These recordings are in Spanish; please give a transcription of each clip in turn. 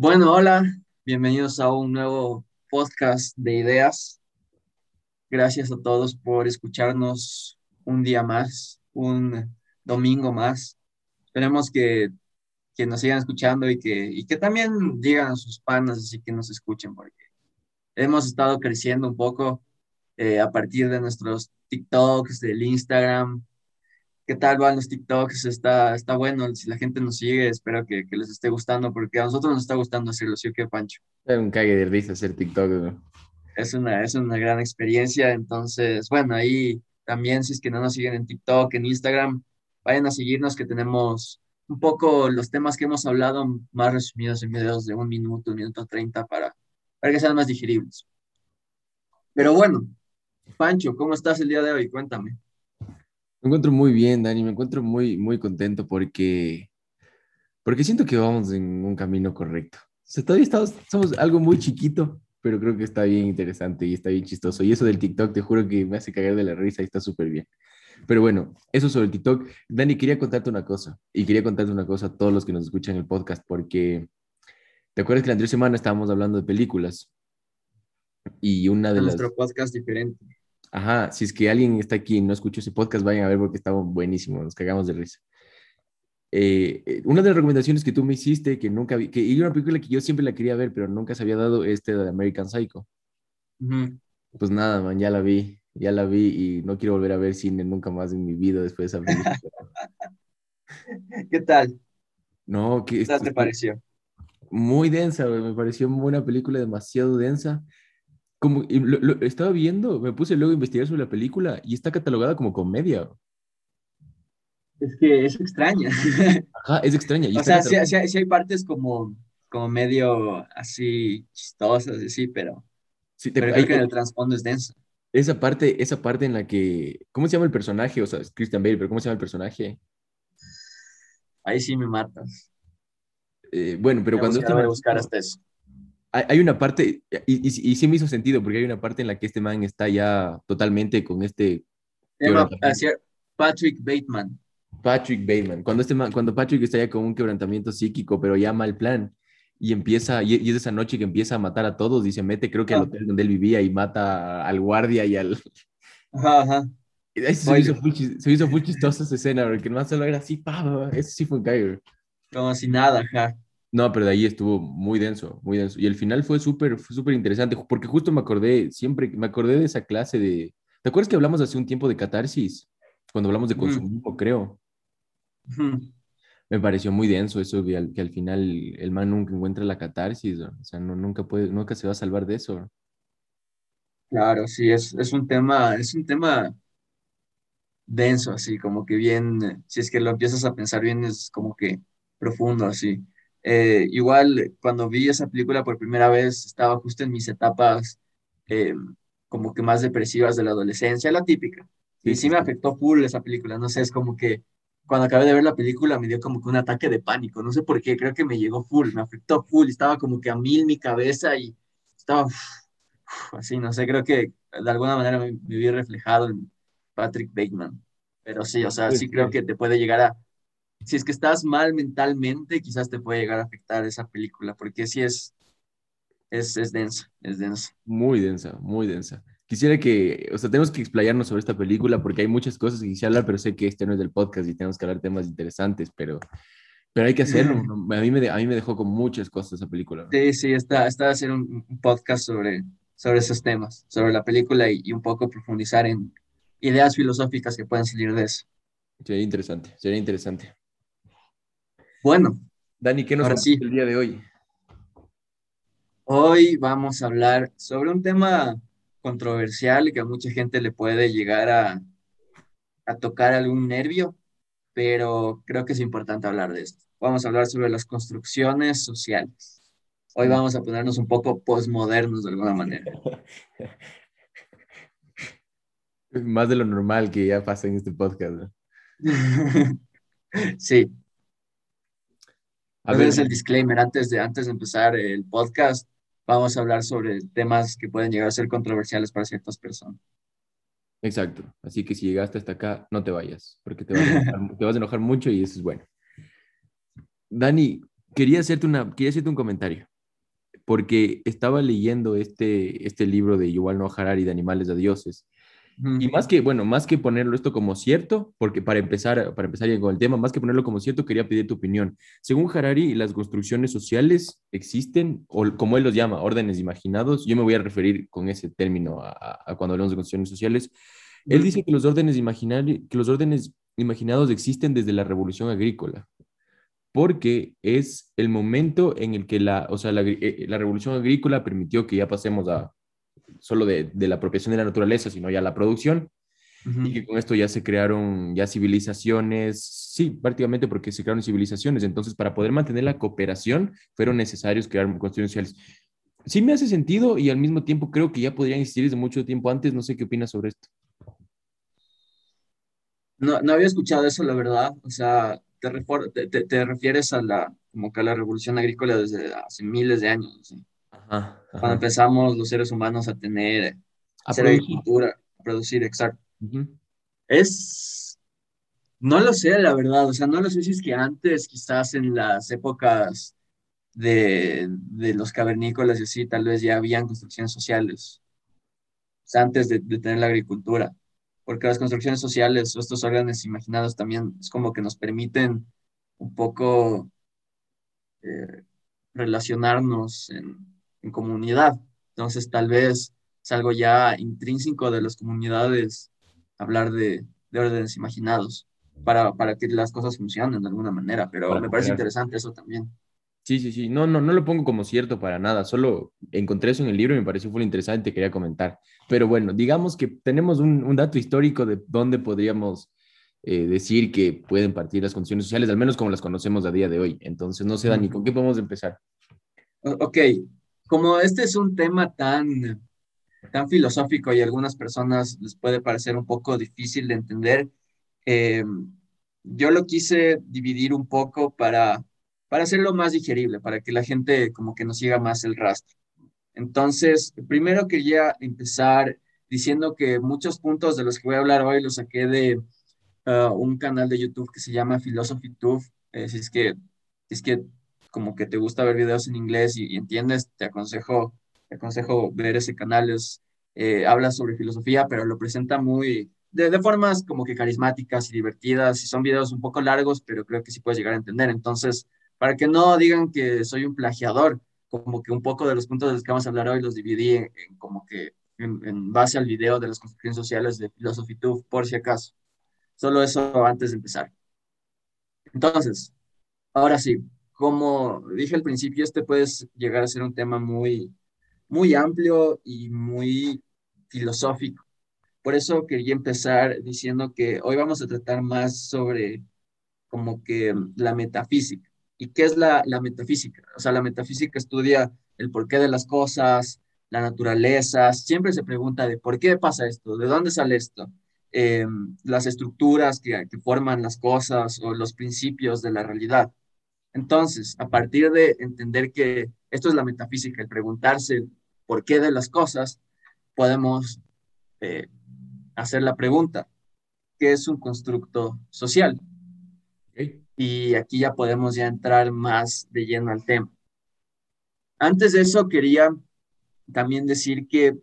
Bueno, hola, bienvenidos a un nuevo podcast de ideas. Gracias a todos por escucharnos un día más, un domingo más. Esperemos que, que nos sigan escuchando y que, y que también digan a sus panas, así que nos escuchen, porque hemos estado creciendo un poco eh, a partir de nuestros TikToks, del Instagram, qué tal van los TikToks, está, está bueno, si la gente nos sigue, espero que, que les esté gustando, porque a nosotros nos está gustando hacerlo, ¿sí o qué, Pancho? Es un cague de risa hacer TikTok, ¿no? Es una, es una gran experiencia, entonces, bueno, ahí también, si es que no nos siguen en TikTok, en Instagram, vayan a seguirnos, que tenemos un poco los temas que hemos hablado más resumidos en videos de un minuto, un minuto treinta, para, para que sean más digeribles. Pero bueno, Pancho, ¿cómo estás el día de hoy? Cuéntame. Me encuentro muy bien, Dani, me encuentro muy, muy contento porque, porque siento que vamos en un camino correcto. O sea, todavía estamos, somos algo muy chiquito, pero creo que está bien interesante y está bien chistoso. Y eso del TikTok, te juro que me hace cagar de la risa y está súper bien. Pero bueno, eso sobre el TikTok. Dani, quería contarte una cosa. Y quería contarte una cosa a todos los que nos escuchan en el podcast, porque ¿te acuerdas que la anterior semana estábamos hablando de películas? Y una de Nuestro podcast diferente. Ajá, si es que alguien está aquí y no escuchó ese podcast, vayan a ver porque estaba buenísimo, nos cagamos de risa. Eh, eh, una de las recomendaciones que tú me hiciste, que nunca vi, que y una película que yo siempre la quería ver, pero nunca se había dado, este de American Psycho. Pues nada, man, ya la vi, ya la vi y no quiero volver a ver cine nunca más en mi vida después de esa película. ¿Qué tal? No, ¿qué tal te pareció? Muy densa, me pareció una película demasiado densa como lo, estaba viendo, me puse luego a investigar sobre la película y está catalogada como comedia. Es que es extraña. Ajá, es extraña. o sea, sí, hay partes como, como medio así chistosas, sí, pero, sí, te, pero creo que el trasfondo es denso. Esa parte, esa parte en la que, ¿cómo se llama el personaje? O sea, es Christian Bale, pero ¿cómo se llama el personaje? Ahí sí me matas. Eh, bueno, pero cuando... Este voy a buscar hasta eso hay una parte, y, y, sí me hizo sentido, porque hay una parte en la que este man está ya totalmente con este... Patrick Bateman. Patrick Bateman. Cuando, este cuando Patrick está ya con un quebrantamiento psíquico, pero ya mal plan, y empieza, y, es esa noche que empieza a matar a todos, y se mete, creo que al hotel donde él vivía, y mata al guardia y al... Ajá, ajá. se, hizo muy, se hizo chistosa esa escena, porque no solo era así, pa, eso sí fue un caer. Como si nada, ajá. No, pero de ahí estuvo muy denso, muy denso. Y el final fue súper, súper interesante, porque justo me acordé, siempre me acordé de esa clase de... ¿Te acuerdas que hablamos hace un tiempo de catarsis? Cuando hablamos de consumismo, creo. Me pareció muy denso eso, que al, que al, final el man nunca encuentra la catarsis, o sea, no, nunca, puede, nunca se va a salvar de eso. Claro, sí, es, es un tema, es un tema denso, así, como que bien, si es que lo empiezas a pensar bien, es como que profundo, así. Eh, igual cuando vi esa película por primera vez estaba justo en mis etapas eh, como que más depresivas de la adolescencia, la típica. Y sí me afectó full esa película, no sé, es como que cuando acabé de ver la película me dio como que un ataque de pánico, no sé por qué, creo que me llegó full, me afectó full, estaba como que a mil mi cabeza y estaba así, no sé, creo que de alguna manera me, me vi reflejado en Patrick Bateman. Pero sí, o sea, sí creo que te puede llegar a, si es que estás mal mentalmente, quizás te puede llegar a afectar esa película, porque sí es, es, es densa, es densa. Muy densa, muy densa. Quisiera que, o sea, tenemos que explayarnos sobre esta película porque hay muchas cosas que quisiera hablar, pero sé que este no es del podcast y tenemos que hablar temas interesantes, pero, pero hay que hacerlo. A mí, me, a mí me dejó con muchas cosas esa película. Sí, sí, está, está hacer un, podcast sobre, sobre esos temas, sobre la película y, y un poco profundizar en ideas filosóficas que pueden salir de eso. Sería interesante, sería interesante. Bueno. Dani, ¿qué nos sí. el día de hoy? Hoy vamos a hablar sobre un tema controversial que a mucha gente le puede llegar a, a tocar algún nervio, pero creo que es importante hablar de esto. Vamos a hablar sobre las construcciones sociales. Hoy vamos a ponernos un poco postmodernos de alguna manera. Más de lo normal que ya pasa en este podcast. sí, a ver, es el disclaimer antes de, antes de empezar el podcast. Vamos a hablar sobre temas que pueden llegar a ser controversiales para ciertas personas. Exacto. Así que si llegaste hasta acá, no te vayas, porque te vas a enojar, te vas a enojar mucho y eso es bueno. Dani, quería hacerte, una, quería hacerte un comentario, porque estaba leyendo este, este libro de Yuval Noah Harari de Animales a Dioses, y más que, bueno, más que ponerlo esto como cierto, porque para empezar, para empezar con el tema, más que ponerlo como cierto, quería pedir tu opinión. Según Harari, las construcciones sociales existen, o como él los llama, órdenes imaginados. Yo me voy a referir con ese término a, cuando hablamos de construcciones sociales. Él dice que los órdenes que los órdenes imaginados existen desde la revolución agrícola, porque es el momento en el que la, o sea, la, eh, la revolución agrícola permitió que ya pasemos a solo de, la apropiación de la naturaleza, sino ya la producción, y que con esto ya se crearon ya civilizaciones, sí, prácticamente porque se crearon civilizaciones, entonces para poder mantener la cooperación fueron necesarios crear cuestiones sociales. Sí me hace sentido y al mismo tiempo creo que ya podrían existir desde mucho tiempo antes, no sé qué opinas sobre esto. No, no había escuchado eso, la verdad, o sea, te, te, te, refieres a la, como que a la revolución agrícola desde hace miles de años, ¿sí? Cuando empezamos los seres humanos a tener, a hacer agricultura, a producir, exacto. Es, no lo sé, la verdad, o sea, no lo sé si es que antes, quizás en las épocas de, de los cavernícolas y así, tal vez ya habían construcciones sociales, o sea, antes de, de tener la agricultura, porque las construcciones sociales o estos órganos imaginados también es como que nos permiten un poco eh, relacionarnos en, en comunidad. Entonces, tal vez es algo ya intrínseco de las comunidades hablar de, de órdenes imaginados para, para que las cosas funcionen de alguna manera, pero me parece interesante eso también. Sí, sí, sí. No, no, no lo pongo como cierto para nada. Solo encontré eso en el libro y me pareció muy interesante. Quería comentar. Pero bueno, digamos que tenemos un, un dato histórico de dónde podríamos eh, decir que pueden partir las condiciones sociales, al menos como las conocemos a día de hoy. Entonces, no sé, Dani, ¿con qué podemos empezar? Ok, como este es un tema tan, tan filosófico y a algunas personas les puede parecer un poco difícil de entender, eh, yo lo quise dividir un poco para, para hacerlo más digerible, para que la gente como que nos siga más el rastro. Entonces, primero quería empezar diciendo que muchos puntos de los que voy a hablar hoy los saqué de uh, un canal de YouTube que se llama Philosophy Tube. Eh, si es que, si es que como que te gusta ver videos en inglés y, entiendes, te aconsejo, te aconsejo ver ese canal. Es, eh, habla sobre filosofía, pero lo presenta muy, de, formas como que carismáticas y divertidas. Y son videos un poco largos, pero creo que sí puedes llegar a entender. Entonces, para que no digan que soy un plagiador, como que un poco de los puntos de los que vamos a hablar hoy los dividí en, como que en, base al video de las construcciones sociales de Philosophy Tube, por si acaso. Solo eso antes de empezar. Entonces, ahora sí, como dije al principio, este puede llegar a ser un tema muy, muy amplio y muy filosófico. Por eso quería empezar diciendo que hoy vamos a tratar más sobre como que la metafísica. ¿Y qué es la, la metafísica? O sea, la metafísica estudia el porqué de las cosas, la naturaleza, siempre se pregunta de por qué pasa esto, de dónde sale esto, em, las estructuras que, que forman las cosas o los principios de la realidad. Entonces, a partir de entender que esto es la metafísica, el preguntarse por qué de las cosas, podemos eh, hacer la pregunta, ¿qué es un constructo social? Y aquí ya podemos ya entrar más de lleno al tema. Antes de eso, quería también decir que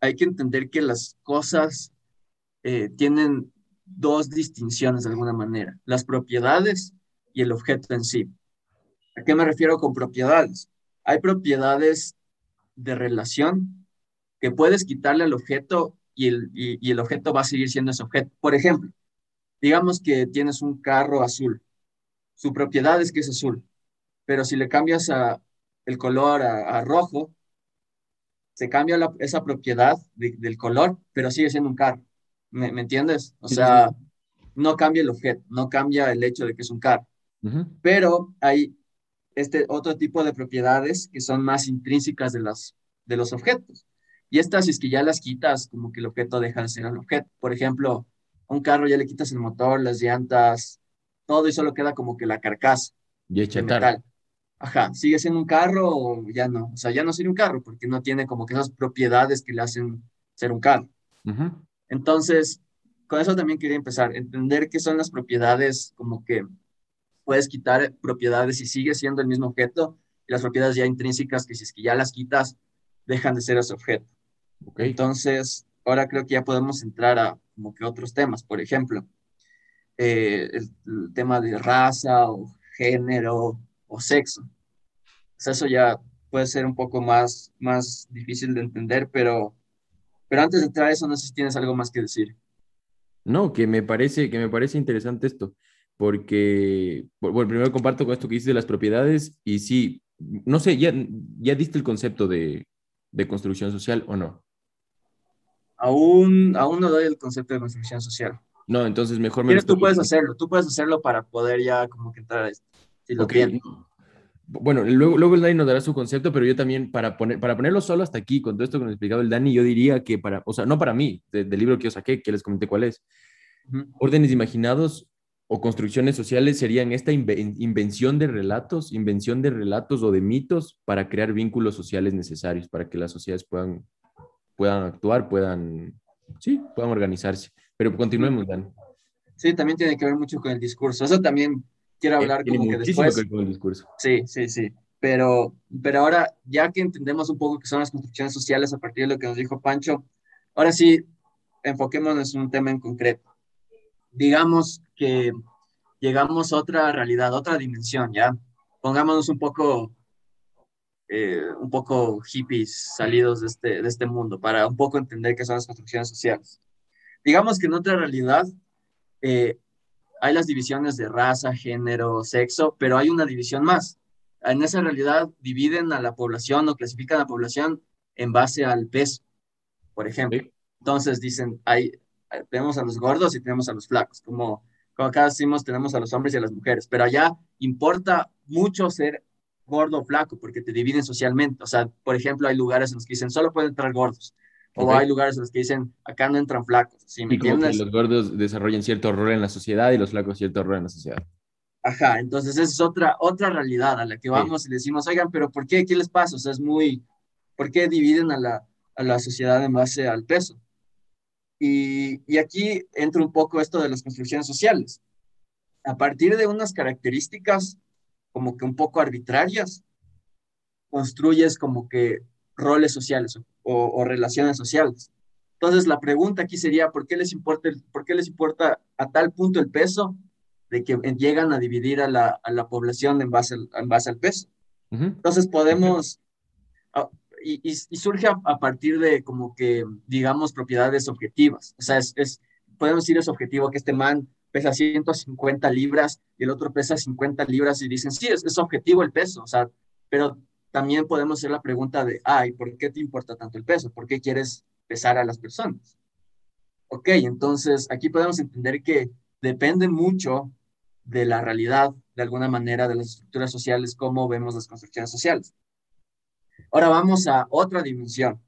hay que entender que las cosas eh, tienen dos distinciones de alguna manera, las propiedades y el objeto en sí. ¿A qué me refiero con propiedades? Hay propiedades de relación que puedes quitarle al objeto y el, y, el objeto va a seguir siendo ese objeto. Por ejemplo, digamos que tienes un carro azul. Su propiedad es que es azul, pero si le cambias a, el color a, rojo, se cambia esa propiedad del color, pero sigue siendo un carro. ¿Me, me entiendes? O sea, no cambia el objeto, no cambia el hecho de que es un carro. Pero hay este otro tipo de propiedades que son más intrínsecas de, las, de los objetos. Y estas, si es que ya las quitas, como que el objeto deja de ser el objeto. Por ejemplo, a un carro ya le quitas el motor, las llantas, todo y solo queda como que la carcasa y de metal. Ajá, sigue siendo un carro o ya no. O sea, ya no sería un carro porque no tiene como que esas propiedades que le hacen ser un carro. Entonces, con eso también quería empezar, entender qué son las propiedades como que puedes quitar propiedades y sigue siendo el mismo objeto, y las propiedades ya intrínsecas que si es que ya las quitas, dejan de ser ese objeto. Entonces, ahora creo que ya podemos entrar a como que otros temas, por ejemplo, eh, el, tema de raza o género o sexo. Pues eso ya puede ser un poco más, más difícil de entender, pero, pero antes de entrar a eso, no sé si tienes algo más que decir. No, que me parece, que me parece interesante esto, porque, bueno, primero comparto con esto que dices de las propiedades y sí, no sé, ya, ya diste el concepto de, de construcción social o no? Aún, aún no doy el concepto de construcción social. No, entonces mejor me... Tú puedes hacerlo, tú puedes hacerlo para poder ya como que entrar a esto. Si lo Bueno, luego, luego el Dani nos dará su concepto, pero yo también, para, poner, para ponerlo solo hasta aquí, con todo esto que nos ha explicado el Dani, yo diría que para, o sea, no para mí, del libro que yo saqué, que les comenté cuál es, órdenes imaginados o construcciones sociales serían esta invención de relatos, invención de relatos o de mitos para crear vínculos sociales necesarios, para que las sociedades puedan, puedan actuar, puedan, sí, puedan organizarse. Pero continuemos, Dan. Sí, también tiene que ver mucho con el discurso. Eso también quiero hablar como que después. Que con el discurso. Sí, sí, sí. Pero, pero ahora, ya que entendemos un poco qué son las construcciones sociales a partir de lo que nos dijo Pancho, ahora sí, enfoquémonos en un tema en concreto. Digamos que llegamos a otra realidad, otra dimensión, ¿ya? Pongámonos un poco, eh, un poco hippies salidos de este, de este mundo para un poco entender qué son las construcciones sociales. Digamos que en otra realidad eh, hay las divisiones de raza, género, sexo, pero hay una división más. En esa realidad dividen a la población o clasifican a la población en base al peso, por ejemplo. Entonces dicen, hay, tenemos a los gordos y tenemos a los flacos, como, como acá decimos, tenemos a los hombres y a las mujeres, pero allá importa mucho ser gordo o flaco porque te dividen socialmente. O sea, por ejemplo, hay lugares en los que dicen, solo pueden entrar gordos. O hay lugares en los que dicen, acá no entran flacos. ¿sí? ¿Me entiendes? los gordos desarrollan cierto rol en la sociedad y los flacos cierto rol en la sociedad. Ajá, entonces esa es otra, otra realidad a la que vamos y decimos, oigan, pero ¿por qué? ¿Qué les pasa? O sea, es muy, ¿por qué dividen a la, a la sociedad en base al peso? Y, y aquí entra un poco esto de las construcciones sociales. A partir de unas características como que un poco arbitrarias, construyes como que roles sociales o, relaciones sociales. Entonces, la pregunta aquí sería, ¿por qué les importa, por qué les importa a tal punto el peso de que llegan a dividir a la, a la población en base al, en base al peso? Entonces, podemos, ah, y, y, surge a, partir de como que, digamos, propiedades objetivas. O sea, es, es, podemos decir es objetivo que este man pesa 150 libras y el otro pesa 50 libras y dicen, sí, es, es objetivo el peso, o sea, pero también podemos hacer la pregunta de, ay, ¿por qué te importa tanto el peso? ¿Por qué quieres pesar a las personas? Ok, entonces aquí podemos entender que depende mucho de la realidad, de alguna manera, de las estructuras sociales, cómo vemos las construcciones sociales. Ahora vamos a otra dimensión.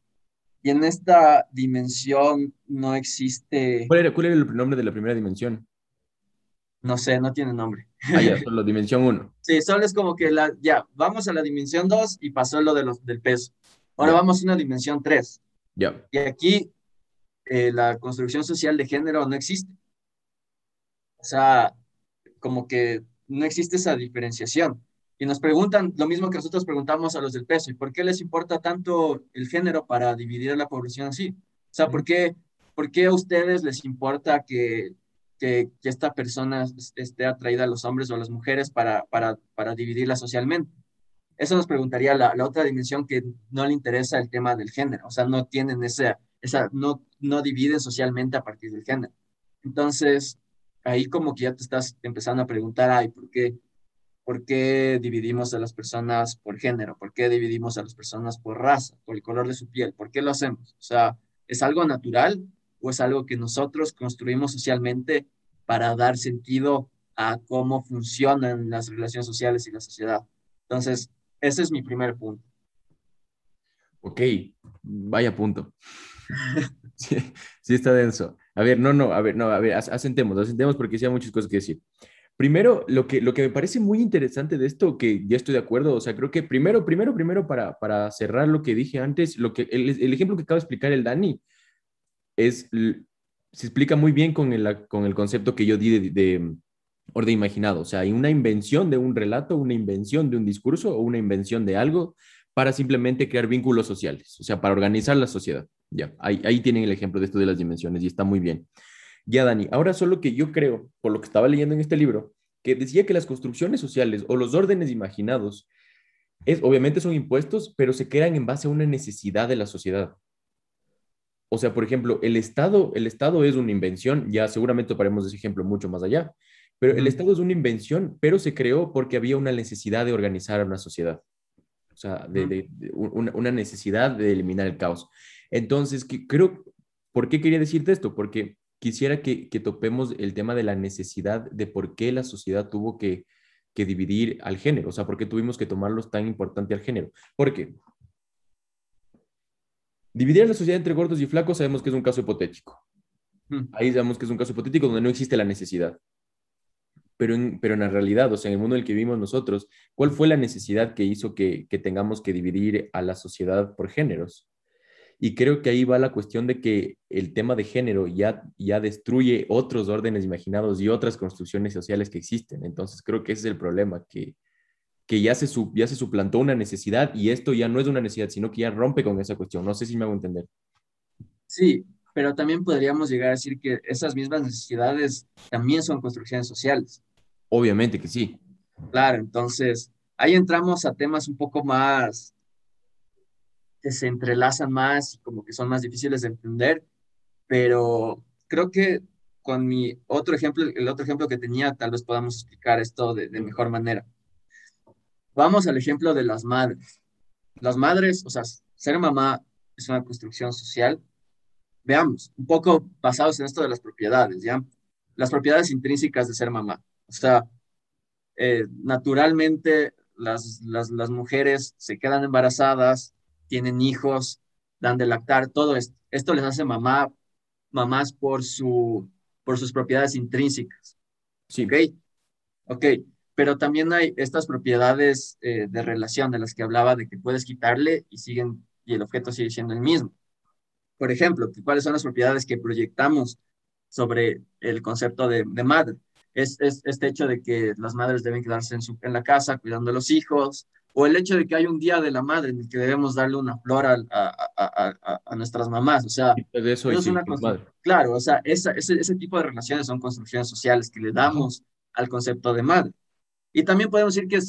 Y en esta dimensión no existe... ¿Cuál era, cuál era el nombre de la primera dimensión? No sé, no tiene nombre. Ah, ya, solo dimensión 1. sí, solo es como que la, ya, vamos a la dimensión 2 y pasó lo de los, del peso. Ahora vamos a una dimensión 3. Ya. Y aquí eh, la construcción social de género no existe. O sea, como que no existe esa diferenciación. Y nos preguntan lo mismo que nosotros preguntamos a los del peso. ¿Y por qué les importa tanto el género para dividir a la población así? O sea, ¿por qué, ¿por qué a ustedes les importa que que, esta persona esté atraída a los hombres o a las mujeres para, para, para dividirla socialmente. Eso nos preguntaría la, la, otra dimensión que no le interesa el tema del género, o sea, no tienen esa, esa no, no dividen socialmente a partir del género. Entonces, ahí como que ya te estás empezando a preguntar, ay, ¿por qué? ¿Por qué dividimos a las personas por género? ¿Por qué dividimos a las personas por raza, por el color de su piel? ¿Por qué lo hacemos? O sea, ¿es algo natural o es algo que nosotros construimos socialmente para dar sentido a cómo funcionan las relaciones sociales y la sociedad. Entonces, ese es mi primer punto. Ok, vaya punto. sí, sí, está denso. A ver, no, no, a ver, no, a ver, asentemos, asentemos porque sí hay muchas cosas que decir. Primero, lo que, lo que me parece muy interesante de esto, que ya estoy de acuerdo, o sea, creo que primero, primero, primero, para, para cerrar lo que dije antes, lo que, el, el ejemplo que acaba de explicar el Dani, es, se explica muy bien con el, con el concepto que yo di de, orden imaginado. O sea, hay una invención de un relato, una invención de un discurso o una invención de algo para simplemente crear vínculos sociales, o sea, para organizar la sociedad. Ya, ahí, ahí tienen el ejemplo de esto de las dimensiones y está muy bien. Ya, Dani, ahora solo que yo creo, por lo que estaba leyendo en este libro, que decía que las construcciones sociales o los órdenes imaginados, es, obviamente son impuestos, pero se crean en base a una necesidad de la sociedad. O sea, por ejemplo, el Estado, el Estado es una invención, ya seguramente toparemos ese ejemplo mucho más allá, pero el Estado es una invención, pero se creó porque había una necesidad de organizar a una sociedad. O sea, de, una, necesidad de eliminar el caos. Entonces, que, creo, ¿por qué quería decirte esto? Porque quisiera que, que, topemos el tema de la necesidad de por qué la sociedad tuvo que, que dividir al género, o sea, por qué tuvimos que tomarlos tan importante al género. Porque dividir a la sociedad entre gordos y flacos sabemos que es un caso hipotético. Ahí sabemos que es un caso hipotético donde no existe la necesidad pero en, pero en la realidad, o sea, en el mundo en el que vivimos nosotros, ¿cuál fue la necesidad que hizo que, que tengamos que dividir a la sociedad por géneros? Y creo que ahí va la cuestión de que el tema de género ya, ya destruye otros órdenes imaginados y otras construcciones sociales que existen. Entonces creo que ese es el problema, que, que ya, se ya se suplantó una necesidad y esto ya no es una necesidad, sino que ya rompe con esa cuestión. No sé si me hago entender. Sí, pero también podríamos llegar a decir que esas mismas necesidades también son construcciones sociales. Obviamente que sí. Claro, entonces ahí entramos a temas un poco más que se entrelazan más como que son más difíciles de entender, pero creo que con mi otro ejemplo, el otro ejemplo que tenía, tal vez podamos explicar esto de, mejor manera. Vamos al ejemplo de las madres. Las madres, o sea, ser mamá es una construcción social. Veamos, un poco basados en esto de las propiedades, ¿ya? Las propiedades intrínsecas de ser mamá. O sea, eh, naturalmente las, las, mujeres se quedan embarazadas, tienen hijos, dan de lactar, todo esto. Esto les hace mamá, mamás por, su, por sus propiedades intrínsecas. Sí. ¿Ok? Ok. Pero también hay estas propiedades eh, de relación de las que hablaba, de que puedes quitarle y siguen, y el objeto sigue siendo el mismo. Por ejemplo, ¿cuáles son las propiedades que proyectamos sobre el concepto de, de madre? es, este hecho de que las madres deben quedarse en, su, en la casa cuidando a los hijos, o el hecho de que hay un día de la madre en el que debemos darle una flor a, a, a, nuestras mamás. O sea, de eso, es una claro, o sea, esa, ese, ese tipo de relaciones son construcciones sociales que le damos al concepto de madre. Y también podemos decir que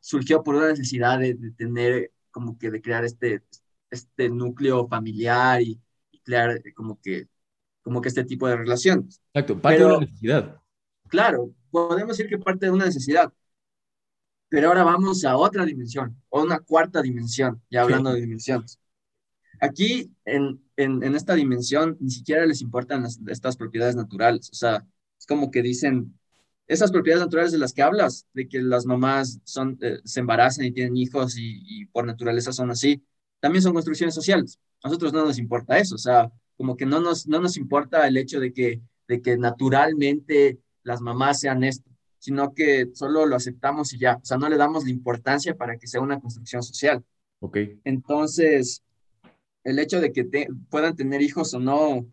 surgió por una necesidad de, tener, como que de crear este, este núcleo familiar y, crear como que, como que este tipo de relaciones. Exacto, parte de una necesidad. Claro, podemos decir que parte de una necesidad, pero ahora vamos a otra dimensión, o una cuarta dimensión, ya hablando de dimensiones. Aquí, en, en, en, esta dimensión, ni siquiera les importan estas propiedades naturales, o sea, es como que dicen, esas propiedades naturales de las que hablas, de que las mamás son, eh, se embarazan y tienen hijos y, y por naturaleza son así, también son construcciones sociales. A nosotros no nos importa eso, o sea, como que no nos, no nos importa el hecho de que, de que naturalmente las mamás sean esto, sino que solo lo aceptamos y ya, o sea, no le damos la importancia para que sea una construcción social. Ok. Entonces, el hecho de que puedan tener hijos o no,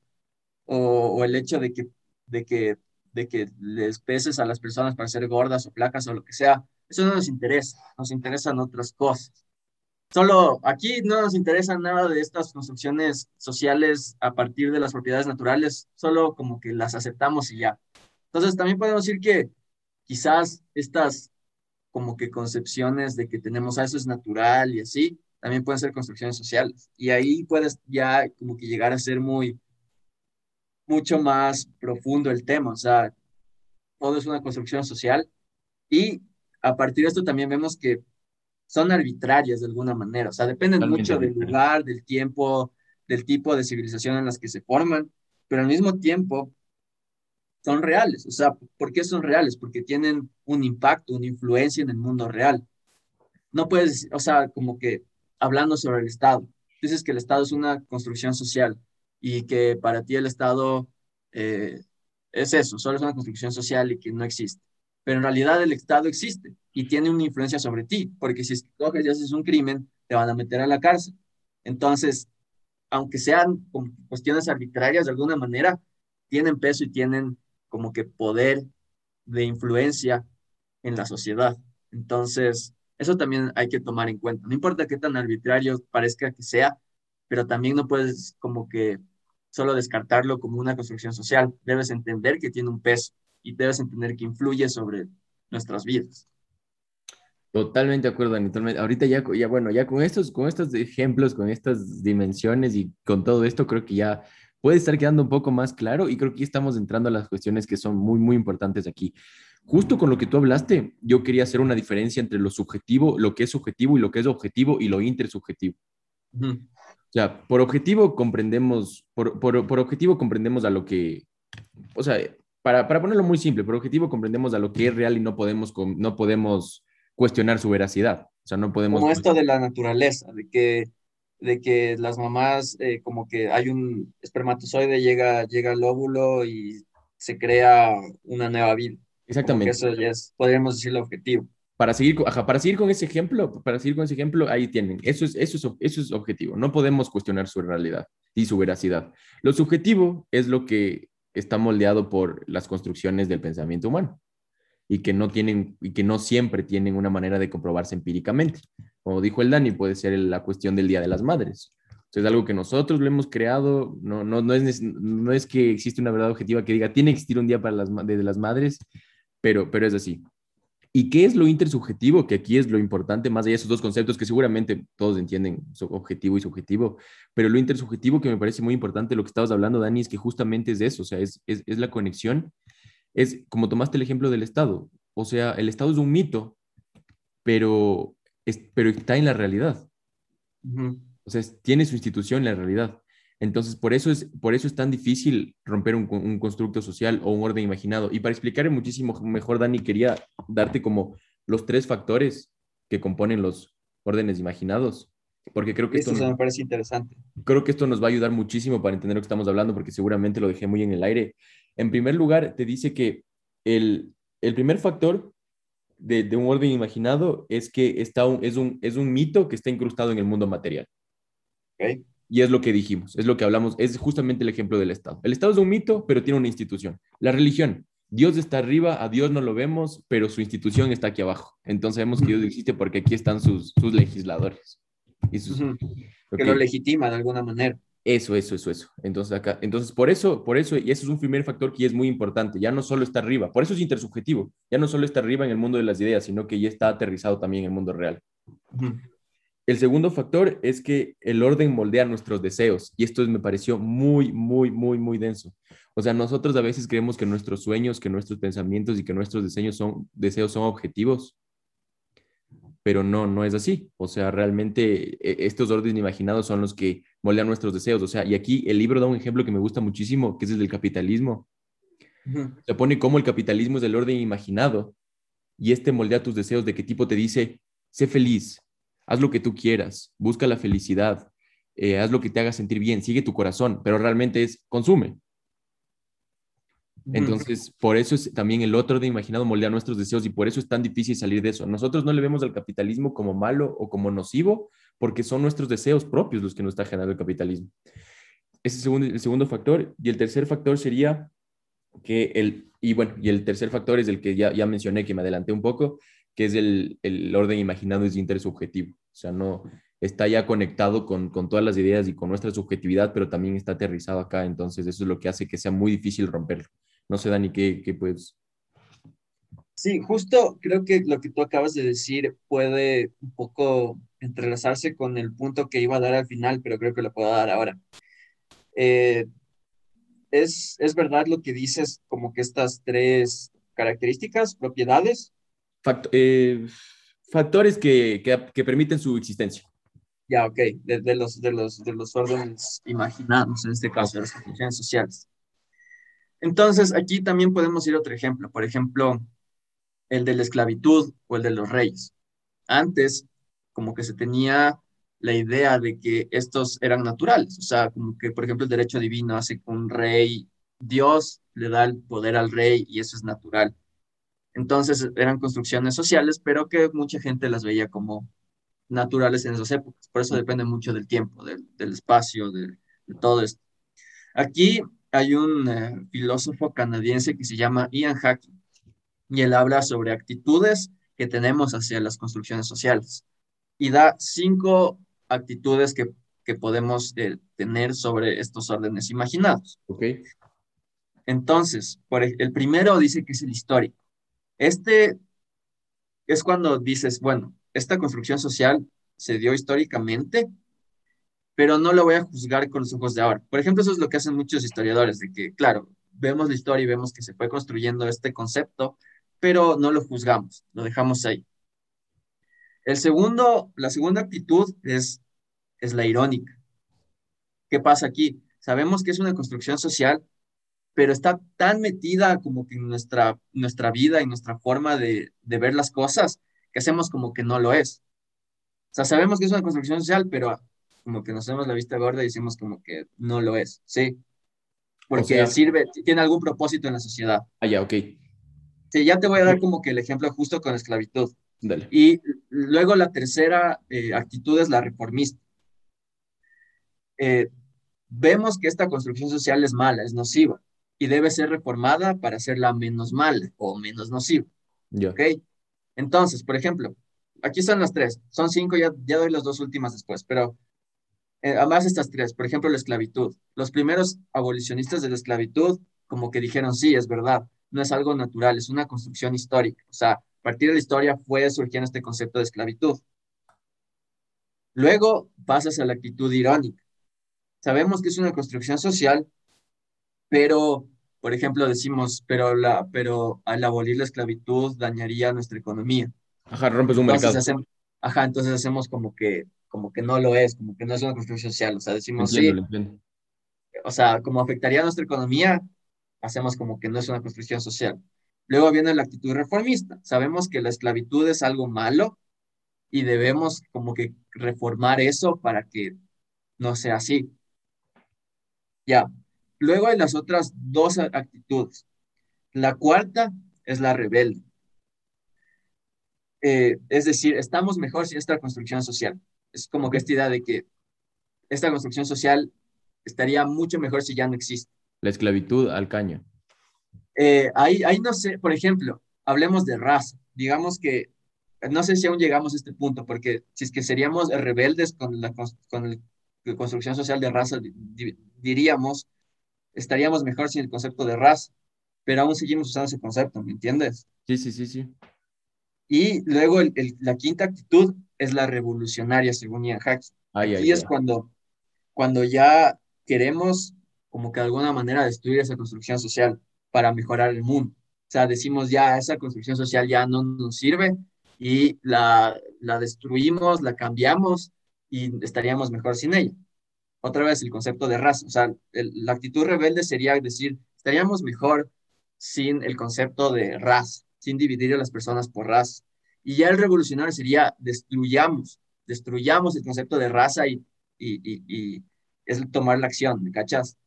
o, el hecho de que, de, que, de que les peses a las personas para ser gordas o flacas o lo que sea, eso no nos interesa, nos interesan otras cosas. Solo aquí no nos interesa nada de estas construcciones sociales a partir de las propiedades naturales, solo como que las aceptamos y ya. Entonces, también podemos decir que quizás estas como que concepciones de que tenemos a eso es natural y así, también pueden ser construcciones sociales. Y ahí puedes ya como que llegar a ser muy, mucho más profundo el tema. O sea, todo es una construcción social. Y a partir de esto también vemos que son arbitrarias de alguna manera. O sea, dependen mucho del lugar, del tiempo, del tipo de civilización en las que se forman, pero al mismo tiempo son reales. O sea, ¿por qué son reales? Porque tienen un impacto, una influencia en el mundo real. No puedes, o sea, como que hablando sobre el Estado, dices que el Estado es una construcción social y que para ti el Estado eh, es eso, solo es una construcción social y que no existe. Pero en realidad el Estado existe y tiene una influencia sobre ti, porque si coges y haces un crimen, te van a meter a la cárcel. Entonces, aunque sean cuestiones arbitrarias de alguna manera, tienen peso y tienen como que poder de influencia en la sociedad. Entonces, eso también hay que tomar en cuenta. No importa qué tan arbitrario parezca que sea, pero también no puedes como que solo descartarlo como una construcción social. Debes entender que tiene un peso y debes entender que influye sobre nuestras vidas. Totalmente de acuerdo, Dani. Ahorita ya, ya, bueno, ya con estos, con estos ejemplos, con estas dimensiones y con todo esto, creo que ya puede estar quedando un poco más claro y creo que estamos entrando a las cuestiones que son muy, muy importantes aquí. Justo con lo que tú hablaste, yo quería hacer una diferencia entre lo subjetivo, lo que es subjetivo y lo que es objetivo y lo intersubjetivo. O sea, por objetivo comprendemos, por, por, por, objetivo comprendemos a lo que, o sea, para, para, ponerlo muy simple, por objetivo comprendemos a lo que es real y no podemos, no podemos cuestionar su veracidad. O sea, no podemos... Como esto de la naturaleza, de que de que las mamás, eh, como que hay un espermatozoide, llega, llega al óvulo y se crea una nueva vida. Exactamente. eso ya es, podríamos decir, el objetivo. Para seguir, para seguir con ese ejemplo, para seguir con ese ejemplo, ahí tienen. Eso es, eso, es, eso es objetivo. No podemos cuestionar su realidad y su veracidad. Lo subjetivo es lo que está moldeado por las construcciones del pensamiento humano y que no tienen y que no siempre tienen una manera de comprobarse empíricamente. Como dijo el Dani, puede ser la cuestión del Día de las Madres. es algo que nosotros lo hemos creado, no, no, no, es, no es que existe una verdad objetiva que diga, tiene que existir un día para las, de las madres, pero, pero es así. ¿Y qué es lo intersubjetivo? Que aquí es lo importante, más allá de esos dos conceptos que seguramente todos entienden, objetivo y subjetivo, pero lo intersubjetivo que me parece muy importante, lo que estabas hablando, Dani, es que justamente es eso, o sea, es, es la conexión, es como tomaste el ejemplo del Estado, o sea, el Estado es un mito, pero pero está en la realidad. O sea, tiene su institución en la realidad. Entonces, por eso es, por eso es tan difícil romper un, un, constructo social o un orden imaginado. Y para explicar muchísimo mejor, Dani, quería darte como los tres factores que componen los órdenes imaginados. Porque creo que esto, me parece interesante. Creo que esto nos va a ayudar muchísimo para entender lo que estamos hablando, porque seguramente lo dejé muy en el aire. En primer lugar, te dice que el, el primer factor de, un orden imaginado es que está es, un, es un mito que está incrustado en el mundo material. Y es lo que dijimos, es lo que hablamos, es justamente el ejemplo del Estado. El Estado es un mito, pero tiene una institución. La religión, Dios está arriba, a Dios no lo vemos, pero su institución está aquí abajo. Entonces sabemos que Dios existe porque aquí están sus, sus legisladores. Y sus, Que lo legitima de alguna manera. Eso, eso, eso, eso. Entonces, acá, entonces, por eso, por eso, y ese es un primer factor que es muy importante, ya no solo está arriba, por eso es intersubjetivo, ya no solo está arriba en el mundo de las ideas, sino que ya está aterrizado también en el mundo real. El segundo factor es que el orden moldea nuestros deseos, y esto me pareció muy, muy, muy, muy denso. O sea, nosotros a veces creemos que nuestros sueños, que nuestros pensamientos y que nuestros deseos son, deseos son objetivos, pero no, no es así. O sea, realmente e, estos órdenes imaginados son los que moldean nuestros deseos. O sea, y aquí el libro da un ejemplo que me gusta muchísimo, que es el del capitalismo. Se pone cómo el capitalismo es el orden imaginado y este moldea tus deseos de qué tipo te dice, sé feliz, haz lo que tú quieras, busca la felicidad, eh, haz lo que te haga sentir bien, sigue tu corazón, pero realmente es consume. Entonces, por eso es también el otro de imaginado moldea nuestros deseos y por eso es tan difícil salir de eso. Nosotros no le vemos al capitalismo como malo o como nocivo, porque son nuestros deseos propios los que nos está generando el capitalismo. Ese es segundo, el segundo factor. Y el tercer factor sería que el, y bueno, y el tercer factor es el que ya, ya mencioné, que me adelanté un poco, que es el, el orden imaginado es intersubjetivo. O sea, no está ya conectado con, con todas las ideas y con nuestra subjetividad, pero también está aterrizado acá. Entonces, eso es lo que hace que sea muy difícil romperlo. No sé, Dani, ¿qué, qué puedes? Sí, justo creo que lo que tú acabas de decir puede un poco entrelazarse con el punto que iba a dar al final, pero creo que lo puedo dar ahora. Eh, es, es verdad lo que dices, como que estas tres características, propiedades. Eh, factores que, que, que, permiten su existencia. Ya, ok, de, de, los, de, los, de los órdenes imaginados, en este caso, de las sociales. Entonces, aquí también podemos ir otro ejemplo, por ejemplo, el de la esclavitud o el de los reyes. Antes, como que se tenía la idea de que estos eran naturales, o sea, como que, por ejemplo, el derecho divino hace que un rey, Dios le da el poder al rey y eso es natural. Entonces, eran construcciones sociales, pero que mucha gente las veía como naturales en esas épocas. Por eso depende mucho del tiempo, del, espacio, de, de todo esto. Aquí hay un eh, filósofo canadiense que se llama Ian Hacking. y él habla sobre actitudes que tenemos hacia las construcciones sociales y da cinco actitudes que, que podemos eh, tener sobre estos órdenes imaginados. Ok. Entonces, por el primero dice que es el histórico. Este es cuando dices, bueno, esta construcción social se dio históricamente, pero no lo voy a juzgar con los ojos de ahora. Por ejemplo, eso es lo que hacen muchos historiadores, de que, claro, vemos la historia y vemos que se fue construyendo este concepto, pero no lo juzgamos, lo dejamos ahí. El segundo, la segunda actitud es, es la irónica. ¿Qué pasa aquí? Sabemos que es una construcción social, pero está tan metida como que en nuestra, nuestra vida y nuestra forma de, de ver las cosas, que hacemos como que no lo es. O sea, sabemos que es una construcción social, pero como que nos hacemos la vista gorda y decimos como que no lo es, ¿sí? Porque sea- sirve, tiene algún propósito en la sociedad. Ah, ya, ok. Sí, ya te voy a dar como que el ejemplo justo con la esclavitud. Dale. Y luego la tercera eh, actitud es la reformista. Eh, vemos que esta construcción social es mala, es nociva, y debe ser reformada para hacerla menos mala o menos nociva. Ya. ¿Ok? Entonces, por ejemplo, aquí son las tres, son cinco, ya, ya doy las dos últimas después, pero eh, además estas tres, por ejemplo, la esclavitud. Los primeros abolicionistas de la esclavitud como que dijeron, sí, es verdad, no es algo natural, es una construcción histórica. O sea, a partir de la historia fue surgiendo este concepto de esclavitud. Luego pasas a la actitud irónica. Sabemos que es una construcción social, pero, por ejemplo, decimos, pero, la, pero al abolir la esclavitud dañaría nuestra economía. Ajá, rompes un Entonces mercado. hacemos, ajá, entonces hacemos como que, como que no lo es, como que no es una construcción social. O sea, decimos, Entiendo, sí, entiendo. o sea, como afectaría a nuestra economía, hacemos como que no es una construcción social. Luego viene la actitud reformista. Sabemos que la esclavitud es algo malo y debemos como que reformar eso para que no sea así. Ya. Luego hay las otras dos actitudes. La cuarta es la rebelde. Eh, es decir, estamos mejor sin esta construcción social. Es como que esta idea de que esta construcción social estaría mucho mejor si ya no existe. La esclavitud al caño. Eh, ahí, ahí no sé, por ejemplo, hablemos de raza. Digamos que, no sé si aún llegamos a este punto, porque si es que seríamos rebeldes con la, con la construcción social de raza, di- di- diríamos, estaríamos mejor sin el concepto de raza, pero aún seguimos usando ese concepto, ¿me entiendes? Sí, sí, sí, sí. Y luego el- el- la quinta actitud es la revolucionaria, según Ian Hacks. Ay, Aquí ay, es ay. cuando, cuando ya queremos como que de alguna manera destruir esa construcción social para mejorar el mundo. O sea, decimos ya esa construcción social ya no nos sirve y la, la destruimos, la cambiamos y estaríamos mejor sin ella. Otra vez el concepto de raza. O sea, el- la actitud rebelde sería decir, estaríamos mejor sin el concepto de raza, sin dividir a las personas por raza. Y ya el revolucionario sería destruyamos, destruyamos el concepto de raza y, y, y, es tomar la acción, ¿me cachas?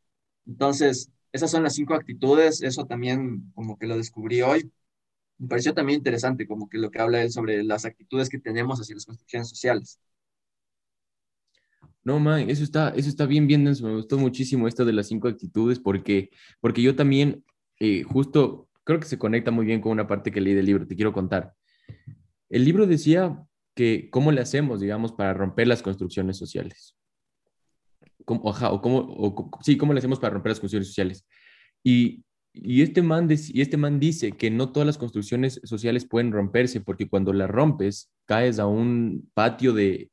Entonces, esas son las cinco actitudes, eso también como que lo descubrí hoy. Me pareció también interesante como que lo que habla él sobre las actitudes que tenemos hacia las construcciones sociales. No, man, eso está, eso está bien, bien denso. Me gustó muchísimo esto de las cinco actitudes porque, porque yo también, eh, justo, creo que se conecta muy bien con una parte que leí del libro. Te quiero contar. El libro decía que cómo le hacemos, digamos, para romper las construcciones sociales. Cómo- o cómo, sí, cómo le hacemos para romper las construcciones sociales. Y, este man y este man dice que no todas las construcciones sociales pueden romperse porque cuando las rompes caes a un patio de,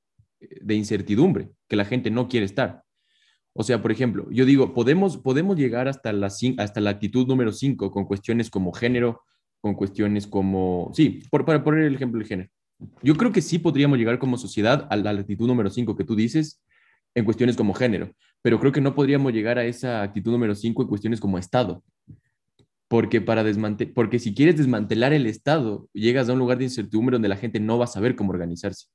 incertidumbre que la gente no quiere estar. O sea, por ejemplo, yo digo, podemos, podemos llegar hasta la, hasta la actitud número 5 con cuestiones como género, con cuestiones como, sí, por, para poner el ejemplo del género. Yo creo que sí podríamos llegar como sociedad a la actitud número 5 que tú dices en cuestiones como género, pero creo que no podríamos llegar a esa actitud número 5 en cuestiones como Estado. Porque, para desmante porque si quieres desmantelar el Estado, llegas a un lugar de incertidumbre donde la gente no va a saber cómo organizarse.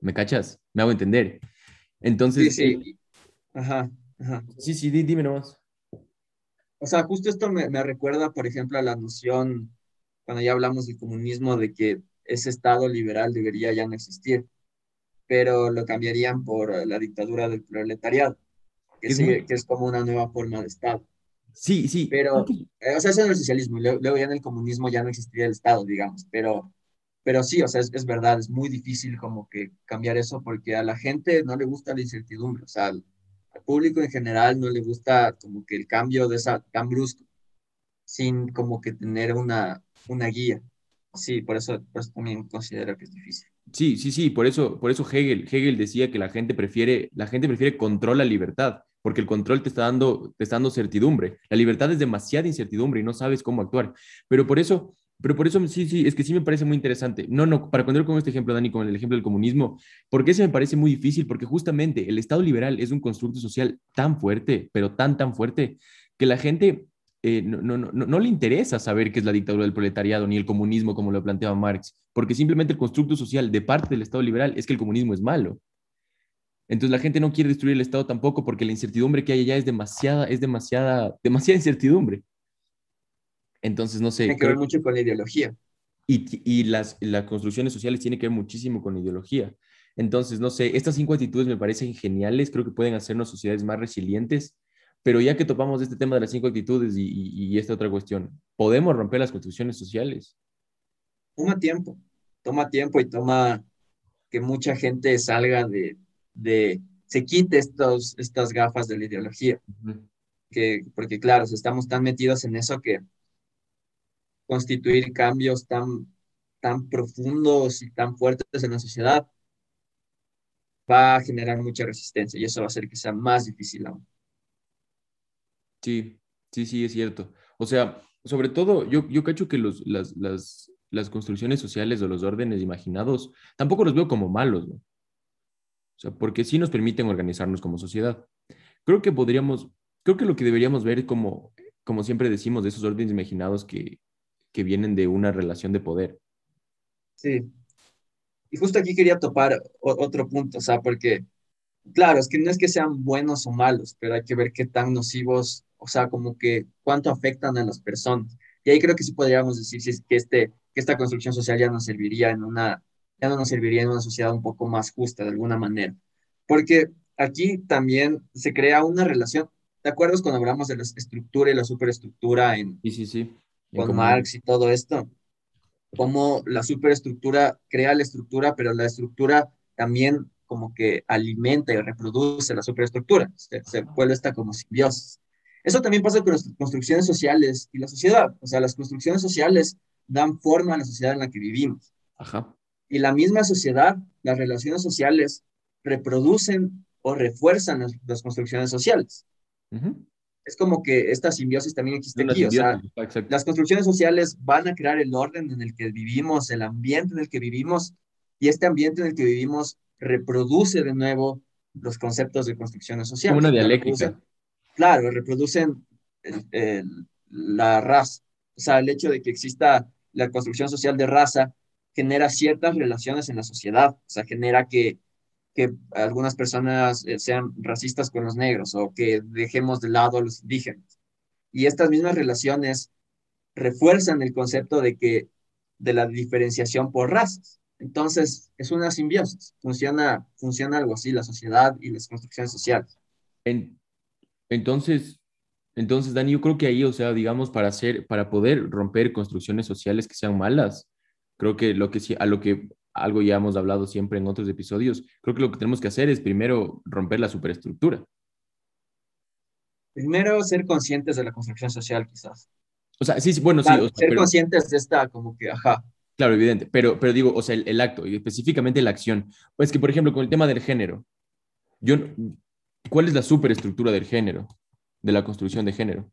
¿Me cachas? Me hago entender. Sí, Entonces, eh, sí. Ajá, ajá. sí, sí, di- dime nomás. O sea, justo esto me, me recuerda, por ejemplo, a la noción, cuando ya hablamos del comunismo, de que ese Estado liberal debería ya no existir, pero lo cambiarían por la dictadura del proletariado, que, Es sigue- que es como una nueva forma de Estado. Sí, sí. Pero, eh, o sea, eso es el socialismo, luego, luego, ya en el comunismo ya no existiría el Estado, digamos, pero, pero sí, o sea, es, es, verdad, es muy difícil como que cambiar eso porque a la gente no le gusta la incertidumbre, o sea, al, público en general no le gusta como que el cambio de esa tan brusco, sin como que tener una, una guía. Sí, por eso, por eso también considero que es difícil. Sí, sí, sí, por eso, por eso Hegel, Hegel decía que la gente prefiere, la gente prefiere control a libertad, porque el control te está dando, te está dando certidumbre. La libertad es demasiada incertidumbre y no sabes cómo actuar. Pero por eso, pero por eso sí, sí, es que sí me parece muy interesante. No, no, para poner con este ejemplo, Dani, con el ejemplo del comunismo, ¿por qué se me parece muy difícil? Porque justamente el Estado liberal es un constructo social tan fuerte, pero tan, tan fuerte, que la gente eh, no, no, no, no, le interesa saber qué es la dictadura del proletariado ni el comunismo como lo planteaba Marx, porque simplemente el constructo social de parte del Estado liberal es que el comunismo es malo. Entonces la gente no quiere destruir el Estado tampoco porque la incertidumbre que hay allá es demasiada, es demasiada, demasiada incertidumbre. Entonces, no sé. Tiene que ver mucho con la ideología. Y, y las, las construcciones sociales tienen que ver muchísimo con la ideología. Entonces, no sé, estas cinco actitudes me parecen geniales, creo que pueden hacernos sociedades más resilientes pero ya que topamos este tema de las cinco actitudes y, y, esta otra cuestión, ¿podemos romper las construcciones sociales? Toma tiempo, toma tiempo y toma que mucha gente salga de, de se quite estos, estas gafas de la ideología. Uh -huh. que, porque claro, estamos tan metidos en eso que constituir cambios tan, tan profundos y tan fuertes en la sociedad va a generar mucha resistencia y eso va a hacer que sea más difícil aún. Sí, sí, sí, es cierto. O sea, sobre todo, yo, yo cacho que los, las, las, las construcciones sociales o los órdenes imaginados tampoco los veo como malos, ¿no? O sea, porque sí nos permiten organizarnos como sociedad. Creo que podríamos, creo que lo que deberíamos ver como, como siempre decimos, de esos órdenes imaginados que, que vienen de una relación de poder. Sí. Y justo aquí quería topar otro punto, o sea, porque, claro, es que no es que sean buenos o malos, pero hay que ver qué tan nocivos o sea, como que cuánto afectan a las personas. Y ahí creo que sí podríamos decir si es que, este, que esta construcción social ya nos serviría en una, ya no nos serviría en una sociedad un poco más justa de alguna manera. Porque aquí también se crea una relación, ¿te acuerdas cuando hablamos de la estructura y la superestructura en, sí, sí, sí. Con común. Marx y todo esto? Cómo la superestructura crea la estructura, pero la estructura también como que alimenta y reproduce la superestructura. Se, se vuelve esta como simbiosis. Eso también pasa con las construcciones sociales y la sociedad. O sea, las construcciones sociales dan forma a la sociedad en la que vivimos. Ajá. Y la misma sociedad, las relaciones sociales, reproducen o refuerzan las, las construcciones sociales. Uh -huh. Es como que esta simbiosis también existe aquí. O sea, las construcciones sociales van a crear el orden en el que vivimos, el ambiente en el que vivimos, y este ambiente en el que vivimos reproduce de nuevo los conceptos de construcciones sociales. Una dialéctica claro, reproducen el, el, la raza. O sea, el hecho de que exista la construcción social de raza genera ciertas relaciones en la sociedad. O sea, genera que, que algunas personas eh, sean racistas con los negros o que dejemos de lado a los indígenas. Y estas mismas relaciones refuerzan el concepto de que de la diferenciación por razas. Entonces, es una simbiosis. Funciona, funciona algo así, la sociedad y las construcciones sociales. En, entonces, entonces, Dani, yo creo que ahí, o sea, digamos, para hacer, para poder romper construcciones sociales que sean malas, creo que lo que a lo que algo ya hemos hablado siempre en otros episodios, creo que lo que tenemos que hacer es primero romper la superestructura. Primero, ser conscientes de la construcción social, quizás. O sea, sí, sí bueno, claro, sí. O sea, ser pero, conscientes de esta, como que, ajá. Claro, evidente, pero, pero digo, o sea, el, el acto, y específicamente la acción. Pues que, por ejemplo, con el tema del género, yo, ¿Cuál es la superestructura del género, de la construcción de género?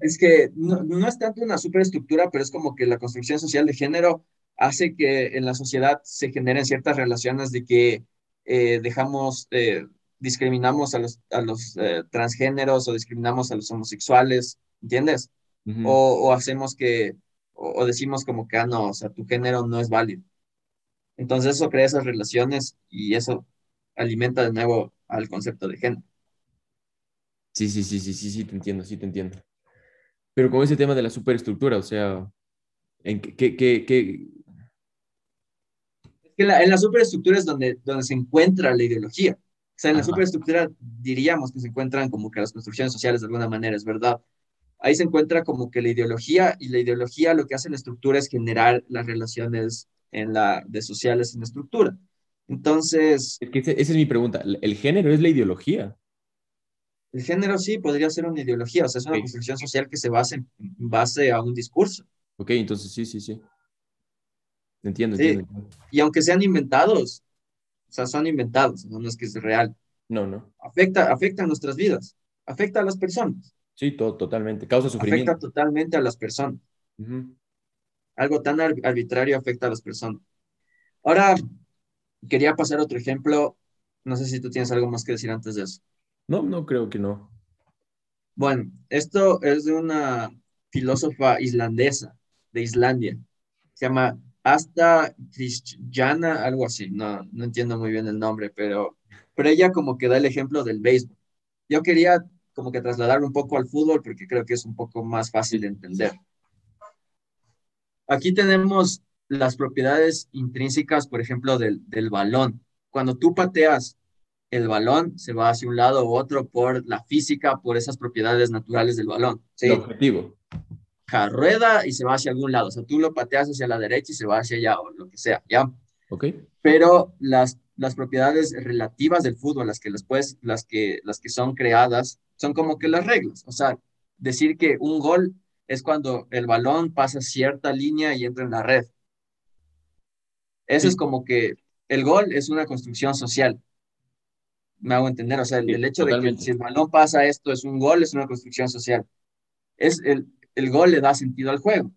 Es que no, no, es tanto una superestructura, pero es como que la construcción social de género hace que en la sociedad se generen ciertas relaciones de que eh, dejamos, eh, discriminamos a los, a los eh, transgéneros o discriminamos a los homosexuales, ¿entiendes? Uh -huh. o, o, hacemos que, o, o decimos como que, ah, no, o sea, tu género no es válido. Entonces eso crea esas relaciones y eso alimenta de nuevo al concepto de género. Sí, sí, sí, sí, sí, sí, te entiendo, sí, te entiendo. Pero con ese tema de la superestructura, o sea, ¿en qué, qué, qué. Es que la, en la superestructura es donde, donde se encuentra la ideología. O sea, en la superestructura diríamos que se encuentran como que las construcciones sociales de alguna manera, es verdad. Ahí se encuentra como que la ideología y la ideología lo que hace la estructura es generar las relaciones en la, de sociales en la estructura. Entonces, Es que esa es mi pregunta. ¿El el género es la ideología? El género sí podría ser una ideología, o sea, es una construcción social que se basa en base a un discurso. Ok, entonces sí, sí, sí. Entiendo, Sí. entiendo. Y aunque sean inventados, o sea, son inventados, no es que es real, No, no. afecta, afecta a nuestras vidas, afecta a las personas, Sí, to- totalmente. Causa sufrimiento. afecta totalmente a las personas. Algo tan ar- arbitrario afecta a las personas. Ahora, quería pasar otro ejemplo. No sé si tú tienes algo más que decir antes de eso. No, no creo que no. Bueno, esto es de una filósofa islandesa, de Islandia. Se llama Asta Kristjana, algo así. No, no entiendo muy bien el nombre, pero, pero ella como que da el ejemplo del béisbol. Yo quería como que trasladarlo un poco al fútbol porque creo que es un poco más fácil de entender. Aquí tenemos las propiedades intrínsecas, por ejemplo, del, del balón. Cuando tú pateas el balón, se va hacia un lado u otro por la física, por esas propiedades naturales del balón. El objetivo. Ja, rueda y se va hacia algún lado. O sea, tú lo pateas hacia la derecha y se va hacia allá o lo que sea, ¿ya? Ok. Pero las, las propiedades relativas del fútbol, las que, las, puedes, las, que, las que son creadas, son como que las reglas. O sea, decir que un gol es cuando el balón pasa cierta línea y entra en la red. Eso Sí. es como que el gol es una construcción social. Me hago entender, o sea, el, Sí, el hecho de que si el balón pasa esto es un gol, es una construcción social. Es el, el gol le da sentido al juego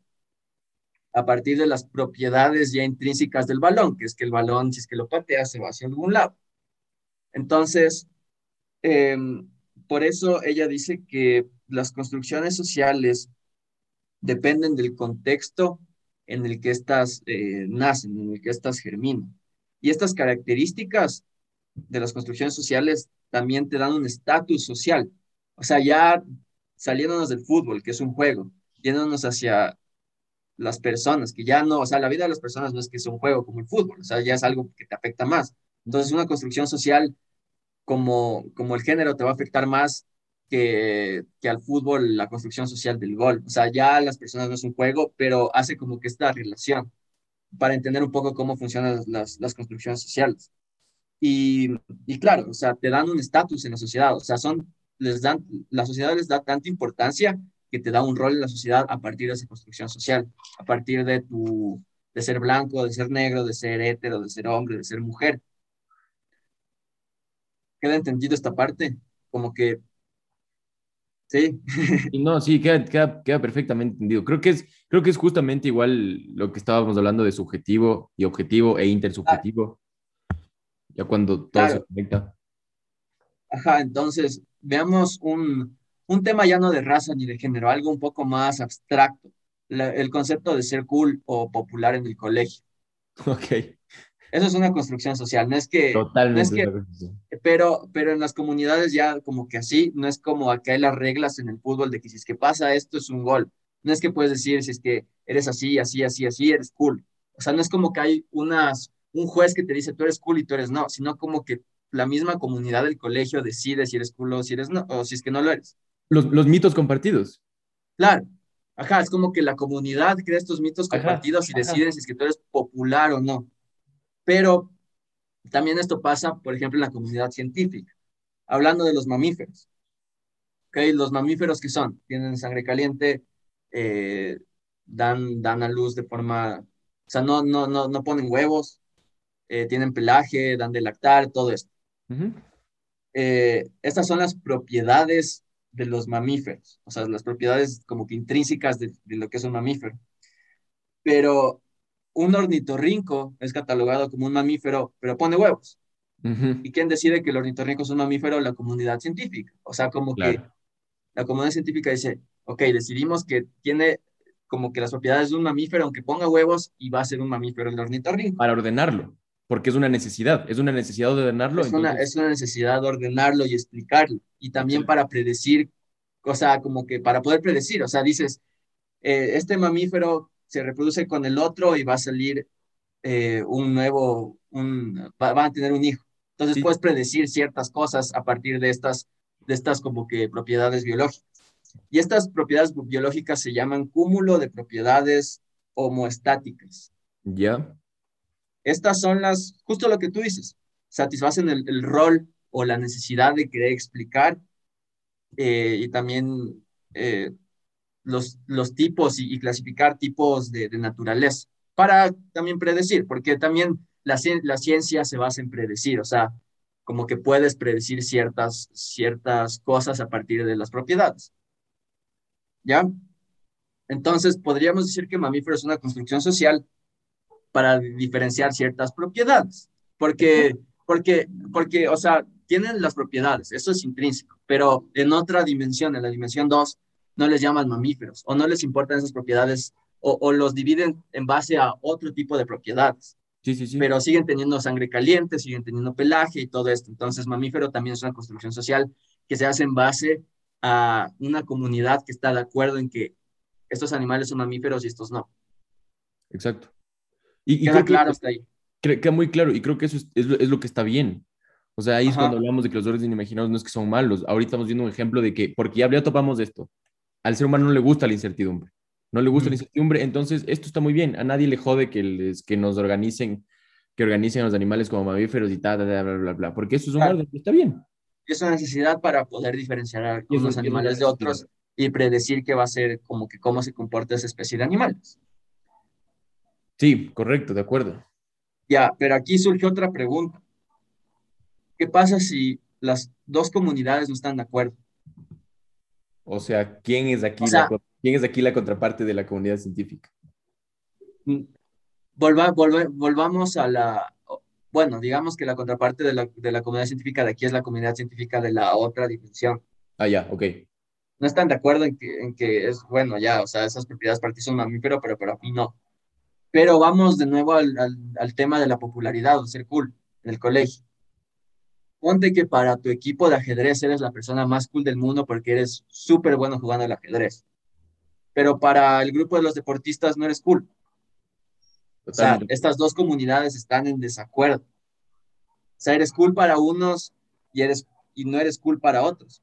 a partir de las propiedades ya intrínsecas del balón, que es que el balón, si es que lo patea, se va hacia algún lado. Entonces, eh, por eso ella dice que las construcciones sociales dependen del contexto en el que éstas eh, nacen, en el que éstas germinan. Y estas características de las construcciones sociales también te dan un estatus social. O sea, ya saliéndonos del fútbol, que es un juego, yéndonos hacia las personas, que ya no, o sea, la vida de las personas no es que es un juego como el fútbol, o sea, ya es algo que te afecta más. Entonces, una construcción social como, como el género te va a afectar más que, que al fútbol la construcción social del gol. O sea, ya las personas no es un juego, pero hace como que esta relación para entender un poco cómo funcionan las, las construcciones sociales. Y, claro, o sea, te dan un estatus en la sociedad, o sea, son, les dan, la sociedad les da tanta importancia que te da un rol en la sociedad a partir de esa construcción social, a partir de tu, de ser blanco, de ser negro, de ser hétero, de ser hombre, de ser mujer. ¿Queda entendido esta parte? Como que, sí, no, sí, queda, queda, queda perfectamente entendido. Creo que, es, creo que es justamente igual lo que estábamos hablando de subjetivo y objetivo e intersubjetivo. Ya cuando todo Claro. se conecta. ajá, entonces veamos un, un tema ya no de raza ni de género, algo un poco más abstracto, la- el concepto de ser cool o popular en el colegio. Ok, Eso es una construcción social, no es que, no es totalmente. que pero, pero en las comunidades ya como que así, no es como acá hay las reglas en el fútbol de que si es que pasa esto es un gol. No es que puedes decir si es que eres así, así, así, así, eres cool. O sea, no es como que hay unas, un juez que te dice tú eres cool y tú eres no, sino como que la misma comunidad del colegio decide si eres cool o si eres no, o si es que no lo eres. Los, los mitos compartidos. Claro. Ajá, es como que la comunidad crea estos mitos Ajá, compartidos y decide si es que tú eres popular o no. Pero también esto pasa, por ejemplo, en la comunidad científica. Hablando de los mamíferos. ¿Ok? Los mamíferos que son, tienen sangre caliente, eh, dan, dan a luz de forma, o sea, no, no, no, no ponen huevos, eh, tienen pelaje, dan de lactar, todo esto. Ujú. Eh, estas son las propiedades de los mamíferos, o sea, las propiedades como que intrínsecas de, de lo que es un mamífero. Pero un ornitorrinco es catalogado como un mamífero, pero pone huevos. Ujú. ¿Y quién decide que el ornitorrinco es un mamífero? La comunidad científica. O sea, como que Claro. la comunidad científica dice, ok, decidimos que tiene como que las propiedades de un mamífero, aunque ponga huevos, y va a ser un mamífero el ornitorrinco. Para ordenarlo, porque es una necesidad, es una necesidad de ordenarlo. Es una, es una necesidad de ordenarlo y explicarlo. Y también para predecir, o sea, como que para poder predecir, o sea, dices, eh, este mamífero se reproduce con el otro y va a salir eh, un nuevo, un, va, van a tener un hijo. Entonces puedes predecir ciertas cosas a partir de estas, de estas como que propiedades biológicas. Y estas propiedades biológicas se llaman cúmulo de propiedades homoestáticas. Ya. Estas son las, justo lo que tú dices, satisfacen el, rol o la necesidad de querer explicar eh, y también eh, los, los tipos y, clasificar tipos de, naturaleza para también predecir, porque también la, la ciencia se basa en predecir, o sea, como que puedes predecir ciertas, ciertas cosas a partir de las propiedades. ¿Ya? Entonces, podríamos decir que mamífero es una construcción social para diferenciar ciertas propiedades, porque, porque, porque, o sea, tienen las propiedades, eso es intrínseco, pero en otra dimensión, en la dimensión 2, no les llaman mamíferos o no les importan esas propiedades o, los dividen en base a otro tipo de propiedades. Sí, sí, sí. Pero siguen teniendo sangre caliente, siguen teniendo pelaje y todo esto. Entonces, mamífero también es una construcción social que se hace en base a una comunidad que está de acuerdo en que estos animales son mamíferos y estos no. Exacto. Y, queda claro hasta ahí. Queda muy claro y creo que eso es, lo, que está bien. O sea, ahí es cuando hablamos de que los órdenes inimaginados no es que son malos. Ahorita estamos viendo un ejemplo de que, porque ya, ya topamos de esto, al ser humano no le gusta la incertidumbre. No le gusta la incertidumbre, entonces esto está muy bien. A nadie le jode que, les, que nos organicen, que organicen a los animales como mamíferos y tal, bla, bla, bla, bla, porque eso es un orden, está bien. Es una necesidad para poder diferenciar a los animales de otros y predecir qué va a ser, como que cómo se comporta esa especie de animales. Sí, correcto, de acuerdo. Ya, pero aquí surge otra pregunta. ¿Qué pasa si las dos comunidades no están de acuerdo? O sea, ¿quién es aquí, la, ¿quién es aquí la contraparte de la comunidad científica? Mm, volva, volvamos a la, bueno, digamos que la contraparte de la, de la, comunidad científica de aquí es la comunidad científica de la otra dimensión. Ah, ya, ok. No están de acuerdo en que, en que es, bueno, ya, o sea, esas propiedades para ti son mamífero, pero para mí no. Pero vamos de nuevo al, al, al tema de la popularidad, o ser cool en el colegio ponte que para tu equipo de ajedrez eres la persona más cool del mundo porque eres súper bueno jugando al ajedrez. Pero para el grupo de los deportistas no eres cool. O sea, estas dos comunidades están en desacuerdo. O sea, eres cool para unos y, eres, y no eres cool para otros.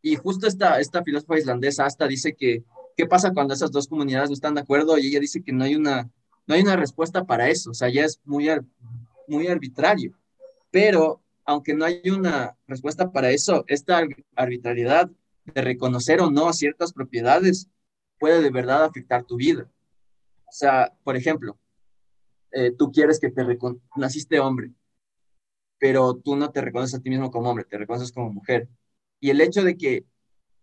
Y justo esta, esta filósofa islandesa hasta dice que, ¿qué pasa cuando esas dos comunidades no están de acuerdo? Y ella dice que no hay una, no hay una respuesta para eso. O sea, ya es muy, muy arbitrario. Pero aunque no hay una respuesta para eso, esta arbitrariedad de reconocer o no ciertas propiedades puede de verdad afectar tu vida. O sea, por ejemplo, eh, tú quieres que te naciste hombre, pero tú no te reconoces a ti mismo como hombre, te reconoces como mujer. Y el hecho de que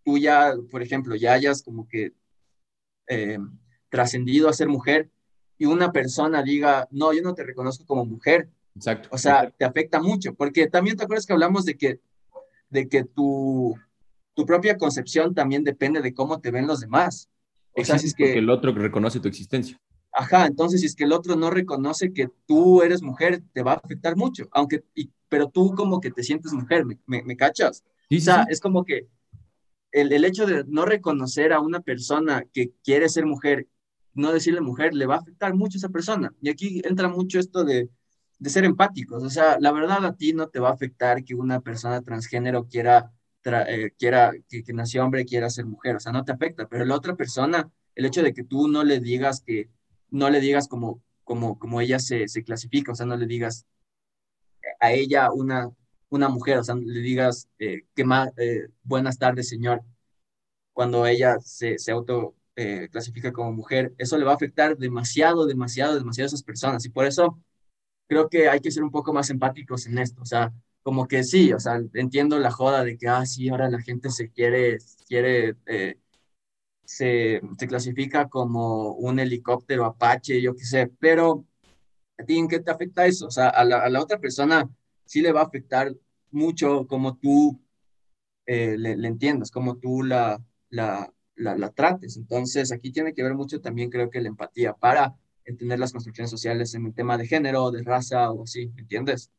tú ya, por ejemplo, ya hayas como que eh, trascendido a ser mujer y una persona diga, no, yo no te reconozco como mujer, Exacto. O sea, te afecta mucho, porque también te acuerdas que hablamos de que, de que tu, tu propia concepción también depende de cómo te ven los demás. O sea, si es que el otro reconoce tu existencia. Ajá, entonces si es que el otro no reconoce que tú eres mujer, te va a afectar mucho, aunque, pero tú como que te sientes mujer, ¿me, me, cachas? o sea, es como que el, el, hecho de no reconocer a una persona que quiere ser mujer, no decirle mujer, le va a afectar mucho a esa persona. Y aquí entra mucho esto de, de ser empáticos. O sea, la verdad a ti no te va a afectar que una persona transgénero quiera, eh, quiera que, nació hombre quiera ser mujer. O sea, no te afecta. Pero la otra persona, el hecho de que tú no le digas que, no le digas como, como, como ella se, se clasifica, o sea, no le digas a ella una, una mujer, o sea, le digas eh, que más, eh, buenas tardes, señor, cuando ella se, se auto clasifica como mujer, eso le va a afectar demasiado, demasiado, demasiado a esas personas. Y por eso creo que hay que ser un poco más empáticos en esto, o sea, como que sí, o sea, entiendo la joda de que, ah, sí, ahora la gente se quiere, quiere, eh, se, se, clasifica como un helicóptero Apache, yo qué sé, pero ¿a ti en qué te afecta eso? O sea, a la, a la otra persona sí le va a afectar mucho como tú eh, le, le, entiendas, como tú la, la, la, trates. Entonces, aquí tiene que ver mucho también, creo que la empatía para entender las construcciones sociales en el tema de género, de raza o así, ¿entiendes?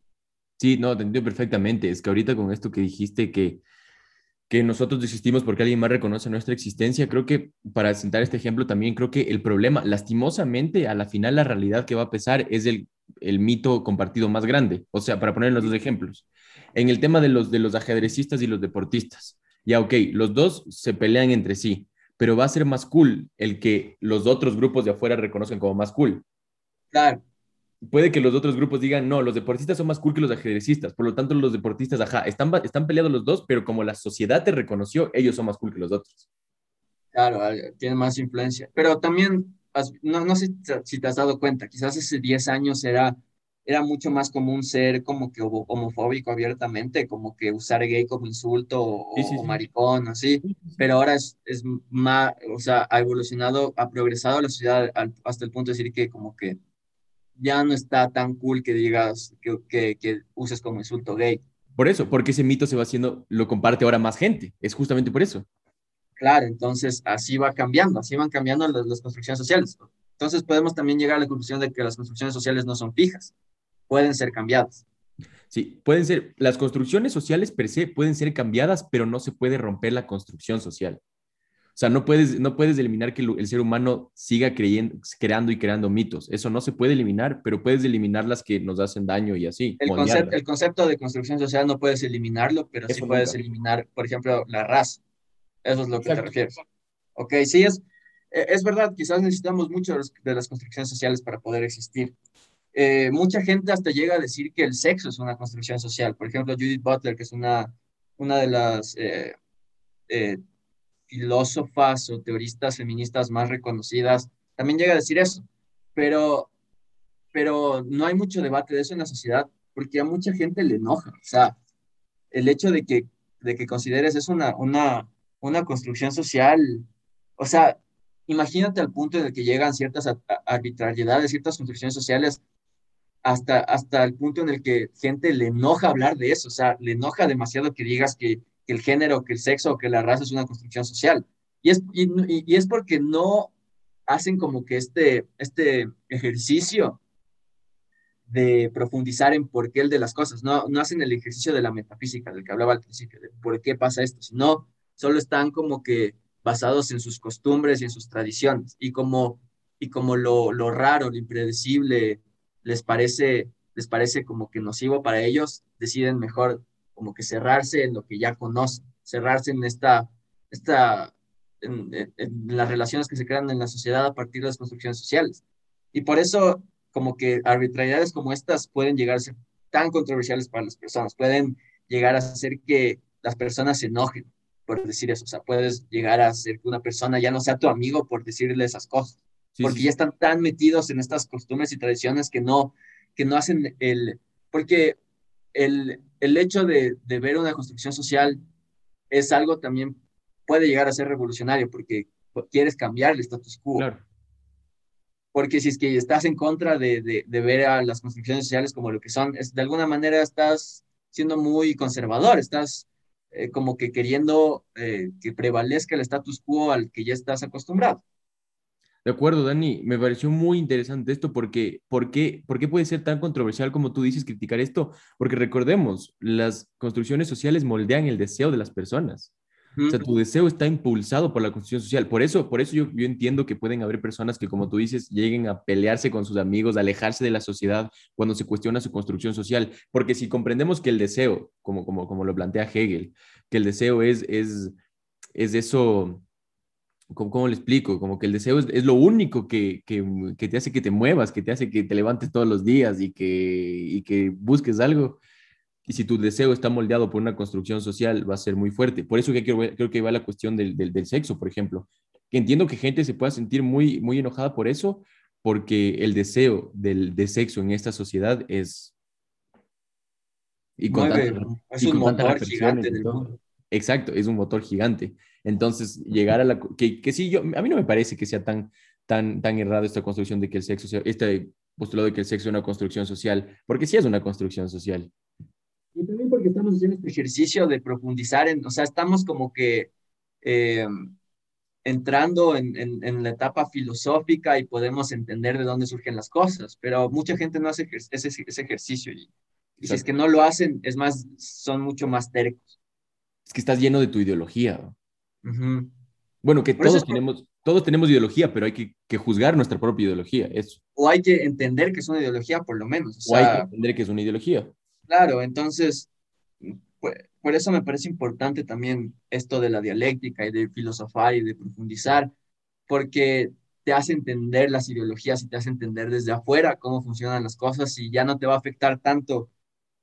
Sí, no, te entiendo perfectamente. Es que ahorita con esto que dijiste que, que nosotros desistimos porque alguien más reconoce nuestra existencia, creo que para sentar este ejemplo también creo que el problema, lastimosamente, a la final la realidad que va a pesar es el el mito compartido más grande. O sea, para poner los dos ejemplos. En el tema de los, de los ajedrecistas y los deportistas. Ya, ok, los dos se pelean entre sí, pero va a ser más cool el que los otros grupos de afuera reconozcan como más cool. Claro. Puede que los otros grupos digan, no, los deportistas son más cool que los ajedrecistas, por lo tanto los deportistas, ajá, están, están peleados los dos, pero como la sociedad te reconoció, ellos son más cool que los otros. Claro, tienen más influencia. Pero también, no, no sé si te has dado cuenta, quizás hace 10 años era era mucho más común ser como que homofóbico abiertamente, como que usar gay como insulto o, maricón, así, pero ahora es, es, más, o sea, ha evolucionado, ha progresado la sociedad hasta el punto de decir que como que ya no está tan cool que digas que, que, que uses como insulto gay. Por eso, porque ese mito se va haciendo, lo comparte ahora más gente, es justamente por eso. Claro, entonces así va cambiando, así van cambiando las, las construcciones sociales. Entonces podemos también llegar a la conclusión de que las construcciones sociales no son fijas pueden ser cambiadas. Sí, pueden ser, las construcciones sociales per se pueden ser cambiadas, pero no se puede romper la construcción social. O sea, no puedes, no puedes eliminar que el, ser humano siga creyendo, creando y creando mitos. Eso no se puede eliminar, pero puedes eliminar las que nos hacen daño y así. El, concepto, el concepto de construcción social no puedes eliminarlo, pero sí puedes eliminar, por ejemplo, la raza. Eso es lo que te refieres. Ok, sí, es, es verdad, quizás necesitamos mucho de las construcciones sociales para poder existir. Eh, mucha gente hasta llega a decir que el sexo es una construcción social. Por ejemplo, Judith Butler, que es una, una de las eh, eh, filósofas o teoristas feministas más reconocidas, también llega a decir eso. Pero, pero no hay mucho debate de eso en la sociedad porque a mucha gente le enoja. O sea, el hecho de que, de que consideres es una, una, una construcción social, o sea, imagínate al punto en el que llegan ciertas arbitrariedades, ciertas construcciones sociales hasta, hasta el punto en el que gente le enoja hablar de eso, o sea, le enoja demasiado que digas que, el género, que el sexo o que la raza es una construcción social. Y es, y, es porque no hacen como que este, este ejercicio de profundizar en por qué el de las cosas, no, no hacen el ejercicio de la metafísica del que hablaba al principio, de por qué pasa esto, sino solo están como que basados en sus costumbres y en sus tradiciones, y como, y como lo, lo raro, lo impredecible, les parece, les parece como que nocivo para ellos, deciden mejor como que cerrarse en lo que ya conocen, cerrarse en esta, esta en, las relaciones que se crean en la sociedad a partir de las construcciones sociales. Y por eso, como que arbitrariedades como estas pueden llegar a ser tan controversiales para las personas, pueden llegar a hacer que las personas se enojen por decir eso, o sea, puedes llegar a hacer que una persona ya no sea tu amigo por decirle esas cosas porque ya están tan metidos en estas costumbres y tradiciones que no, que no hacen el, porque el, el hecho de, de, ver una construcción social es algo también puede llegar a ser revolucionario porque quieres cambiar el status quo. Claro. Porque si es que estás en contra de, de, de, ver a las construcciones sociales como lo que son, es, de alguna manera estás siendo muy conservador, estás eh, como que queriendo eh, que prevalezca el status quo al que ya estás acostumbrado. De acuerdo, Dani, me pareció muy interesante esto porque, ¿por qué, ¿por qué puede ser tan controversial como tú dices criticar esto? Porque recordemos, las construcciones sociales moldean el deseo de las personas. O sea, tu deseo está impulsado por la construcción social. Por eso, por eso yo, yo entiendo que pueden haber personas que, como tú dices, lleguen a pelearse con sus amigos, a alejarse de la sociedad cuando se cuestiona su construcción social. Porque si comprendemos que el deseo, como, como, como lo plantea Hegel, que el deseo es, es, es eso ¿Cómo, le explico? Como que el deseo es, lo único que, que, te hace que te muevas, que te hace que te levantes todos los días y que, y que busques algo. Y si tu deseo está moldeado por una construcción social, va a ser muy fuerte. Por eso que creo, creo que va la cuestión del, del, del, sexo, por ejemplo. Que entiendo que gente se pueda sentir muy, muy enojada por eso, porque el deseo del, de sexo en esta sociedad es... Y con es un motor gigante Exacto, es un motor gigante. Entonces, llegar a la... Que, que sí, yo, a mí no me parece que sea tan, tan, tan errado esta construcción de que el sexo sea, este postulado de que el sexo es una construcción social, porque sí es una construcción social. Y también porque estamos haciendo este ejercicio de profundizar en, o sea, estamos como que eh, entrando en, en, la etapa filosófica y podemos entender de dónde surgen las cosas, pero mucha gente no hace ese, ese ejercicio y, y si es que no lo hacen, es más, son mucho más tercos. Es que estás lleno de tu ideología. Bueno, que todos tenemos, todos tenemos ideología, pero hay que, que, juzgar nuestra propia ideología, eso. O hay que entender que es una ideología, por lo menos. O, hay que entender que es una ideología. Claro, entonces, pues, por eso me parece importante también esto de la dialéctica y de filosofar y de profundizar, porque te hace entender las ideologías y te hace entender desde afuera cómo funcionan las cosas y ya no te va a afectar tanto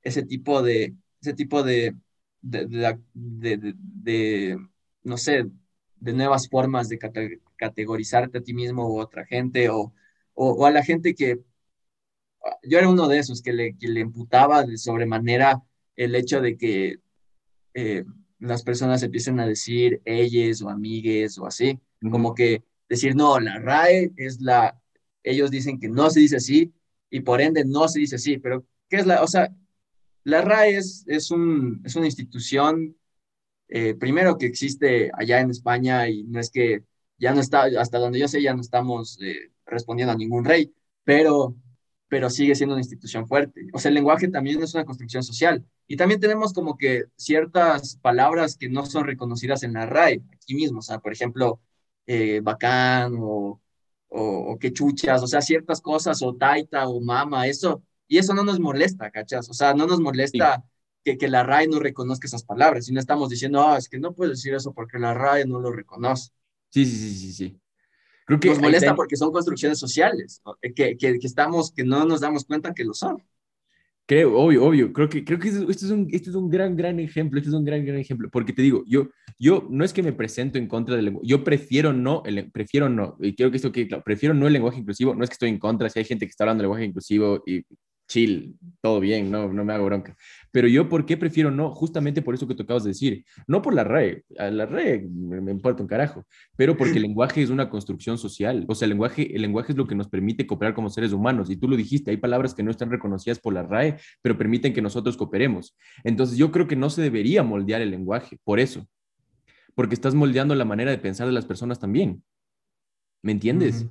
ese tipo de, ese tipo de, de, de, de no sé, de nuevas formas de categorizarte a ti mismo o a otra gente o, o, a la gente que yo era uno de esos que le, que le imputaba de sobremanera el hecho de que eh, las personas empiecen a decir ellos o amigues o así, como que decir, no, la RAE es la, ellos dicen que no se dice así y por ende no se dice así, pero ¿qué es la, o sea, la RAE es, es, un, es una institución, eh, primero que existe allá en España y no es que ya no está, hasta donde yo sé, ya no estamos eh, respondiendo a ningún rey, pero, pero sigue siendo una institución fuerte. O sea, el lenguaje también es una construcción social. Y también tenemos como que ciertas palabras que no son reconocidas en la RAE, aquí mismo. O sea, por ejemplo, eh, bacán o, o, que chuchas, o sea, ciertas cosas, o taita o mama, eso, y eso no nos molesta, ¿cachas? O sea, no nos molesta que, que, la RAE no reconozca esas palabras, y no estamos diciendo, ah, es que no puedes decir eso porque la RAE no lo reconoce. Sí, sí, sí, sí, sí. Creo que nos molesta porque son construcciones sociales, que, que, que, estamos, que no nos damos cuenta que lo son. Creo, obvio, obvio. Creo que, creo que esto, es un, esto es un gran, gran ejemplo. Este es un gran, gran ejemplo. Porque te digo, yo, yo no es que me presento en contra del lenguaje. Yo prefiero no, el, prefiero no. Y quiero que esto quede claro. Prefiero no el lenguaje inclusivo. No es que estoy en contra. Si hay gente que está hablando del lenguaje inclusivo y chill, todo bien, no, no me hago bronca. Pero yo, ¿por qué prefiero no? Justamente por eso que tú acabas de decir. No por la RAE, a la RAE me, importa un carajo, pero porque el lenguaje es una construcción social. O sea, el lenguaje, el lenguaje es lo que nos permite cooperar como seres humanos. Y tú lo dijiste, hay palabras que no están reconocidas por la RAE, pero permiten que nosotros cooperemos. Entonces, yo creo que no se debería moldear el lenguaje, por eso. Porque estás moldeando la manera de pensar de las personas también. ¿Me entiendes?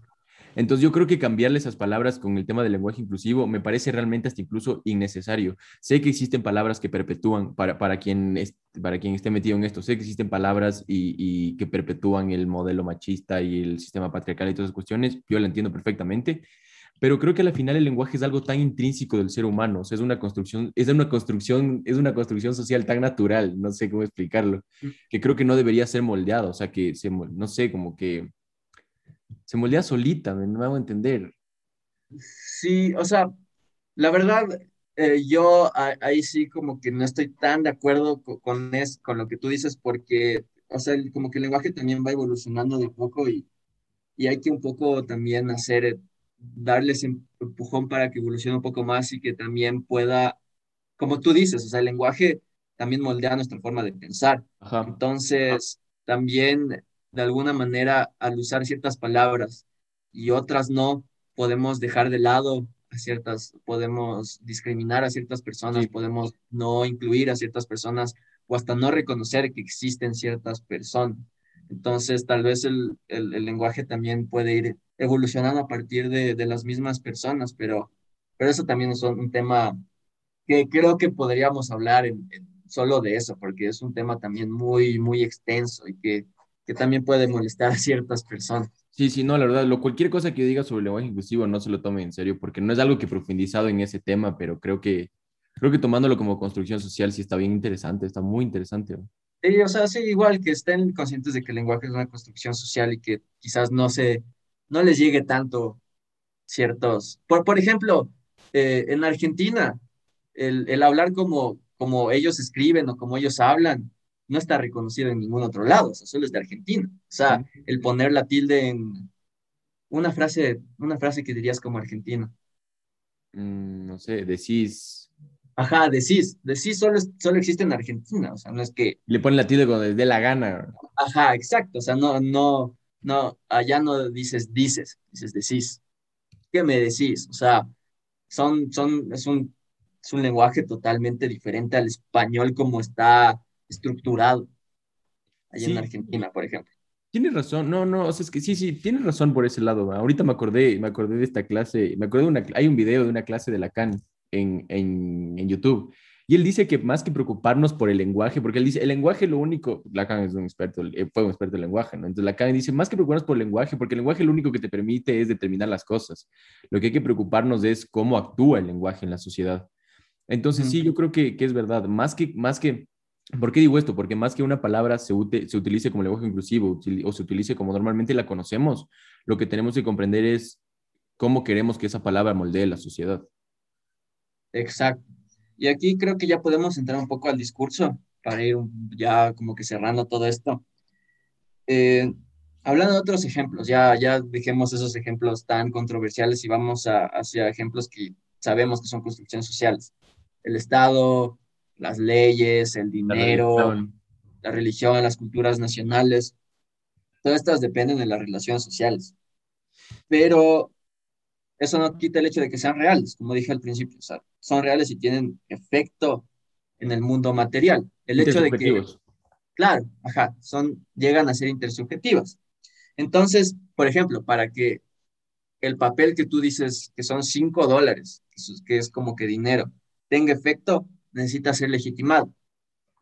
Entonces yo creo que cambiarle esas palabras con el tema del lenguaje inclusivo me parece realmente hasta incluso innecesario. Sé que existen palabras que perpetúan, para, para, quien, para quien esté metido en esto, sé que existen palabras y, que perpetúan el modelo machista y el sistema patriarcal y todas esas cuestiones, yo lo entiendo perfectamente, pero creo que al final el lenguaje es algo tan intrínseco del ser humano, o sea, es una construcción, es una construcción, es una construcción social tan natural, no sé cómo explicarlo, mm. que creo que no debería ser moldeado, o sea, que se, no sé, como que se moldea solita, me, no hago entender. Sí, o sea, la verdad, eh, yo ahí sí como que no estoy tan de acuerdo con, es, con lo que tú dices porque, o sea, como que el lenguaje también va evolucionando de poco y, y hay que un poco también hacer, darles empujón para que evolucione un poco más y que también pueda, como tú dices, o sea, el lenguaje también moldea nuestra forma de pensar. Entonces, también de alguna manera al usar ciertas palabras y otras no, podemos dejar de lado a ciertas, podemos discriminar a ciertas personas, podemos no incluir a ciertas personas o hasta no reconocer que existen ciertas personas. Entonces, tal vez el, el, lenguaje también puede ir evolucionando a partir de, de, las mismas personas, pero, pero eso también es un tema que creo que podríamos hablar en, solo de eso, porque es un tema también muy, muy extenso y que que también puede molestar a ciertas personas. Sí, sí, no, la verdad, lo, cualquier cosa que diga sobre el lenguaje inclusivo no se lo tome en serio, porque no es algo que he profundizado en ese tema, pero creo que, creo que tomándolo como construcción social sí está bien interesante, está muy interesante. Sí, o sea, sí, igual que estén conscientes de que el lenguaje es una construcción social y que quizás no se, no les llegue tanto ciertos, por, por ejemplo, eh, en Argentina, el, el hablar como, como ellos escriben o como ellos hablan, no está reconocido en ningún otro lado, o sea, solo es de Argentina. O sea, el poner la tilde en una frase, una frase que dirías como argentino. Mm, no sé, decís. Ajá, decís, decís solo, solo existe en Argentina, o sea, no es que... Le ponen la tilde cuando les dé la gana. Ajá, exacto, o sea, no, no, no, allá no dices dices, dices decís. ¿Qué me decís? O sea, son, son, es un, es un lenguaje totalmente diferente al español como está estructurado allá en Argentina, por ejemplo. Tienes razón, no, no, o sea, es que sí, sí, tienes razón por ese lado. Ahorita me acordé, me acordé de esta clase, me acordé de una, hay un video de una clase de Lacan en, en, en YouTube. Y él dice que más que preocuparnos por el lenguaje, porque él dice, el lenguaje lo único, Lacan es un experto, eh, fue un experto en lenguaje, ¿no? Entonces Lacan dice, más que preocuparnos por el lenguaje, porque el lenguaje lo único que te permite es determinar las cosas. Lo que hay que preocuparnos es cómo actúa el lenguaje en la sociedad. Entonces sí, yo creo que, que es verdad, más que, más que ¿Por qué digo esto? Porque más que una palabra se, se utilice como lenguaje inclusivo o se utilice como normalmente la conocemos, lo que tenemos que comprender es cómo queremos que esa palabra moldee la sociedad. Exacto. Y aquí creo que ya podemos entrar un poco al discurso para ir ya como que cerrando todo esto. Eh, hablando de otros ejemplos, ya, ya dejemos esos ejemplos tan controversiales y vamos a, hacia ejemplos que sabemos que son construcciones sociales. El Estado, las leyes, el dinero, la religión, las culturas nacionales, todas estas dependen de las relaciones sociales. Pero eso no quita el hecho de que sean reales, como dije al principio, o sea, son reales y tienen efecto en el mundo material. El hecho de que, claro, ajá, son, llegan a ser intersubjetivas. Entonces, por ejemplo, para que el papel que tú dices que son cinco dólares, que es como que dinero, tenga efecto, necesita ser legitimado.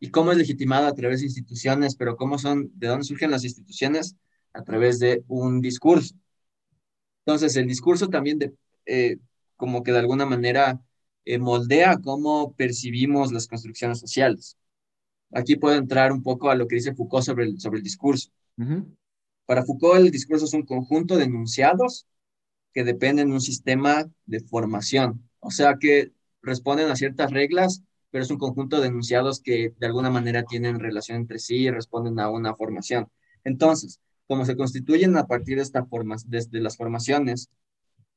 ¿Y cómo es legitimado? A través de instituciones, pero ¿cómo son? ¿De dónde surgen las instituciones? A través de un discurso. Entonces, el discurso también de, eh, como que de alguna manera eh, moldea cómo percibimos las construcciones sociales. Aquí puedo entrar un poco a lo que dice Foucault sobre el, sobre el discurso. Para Foucault, el discurso es un conjunto de enunciados que dependen de un sistema de formación, o sea que responden a ciertas reglas pero es un conjunto de enunciados que de alguna manera tienen relación entre sí y responden a una formación. Entonces, como se constituyen a partir de esta forma, desde las formaciones,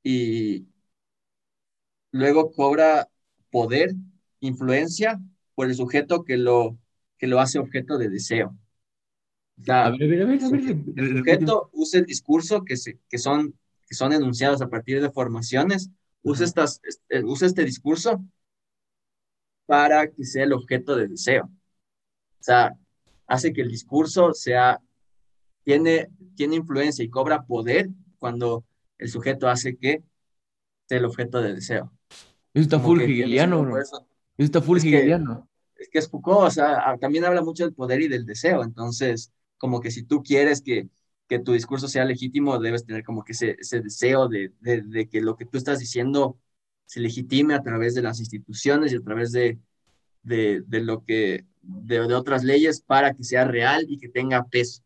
y luego cobra poder, influencia por el sujeto que lo, que lo hace objeto de deseo. a ver, a ver, a ver, El sujeto usa el discurso que, se, que, son, que son enunciados a partir de formaciones, usa, estas, este, usa este discurso para que sea el objeto de deseo. O sea, hace que el discurso sea, tiene, tiene influencia y cobra poder cuando el sujeto hace que sea el objeto de deseo. Eso está full hegeliano, ¿no? Eso está full es hegeliano. es que es Foucault, o sea, también habla mucho del poder y del deseo, entonces, como que si tú quieres que, que tu discurso sea legítimo, debes tener como que ese, ese deseo de, de, de que lo que tú estás diciendo se legitime a través de las instituciones y a través de, de, de lo que, de, de, otras leyes para que sea real y que tenga peso.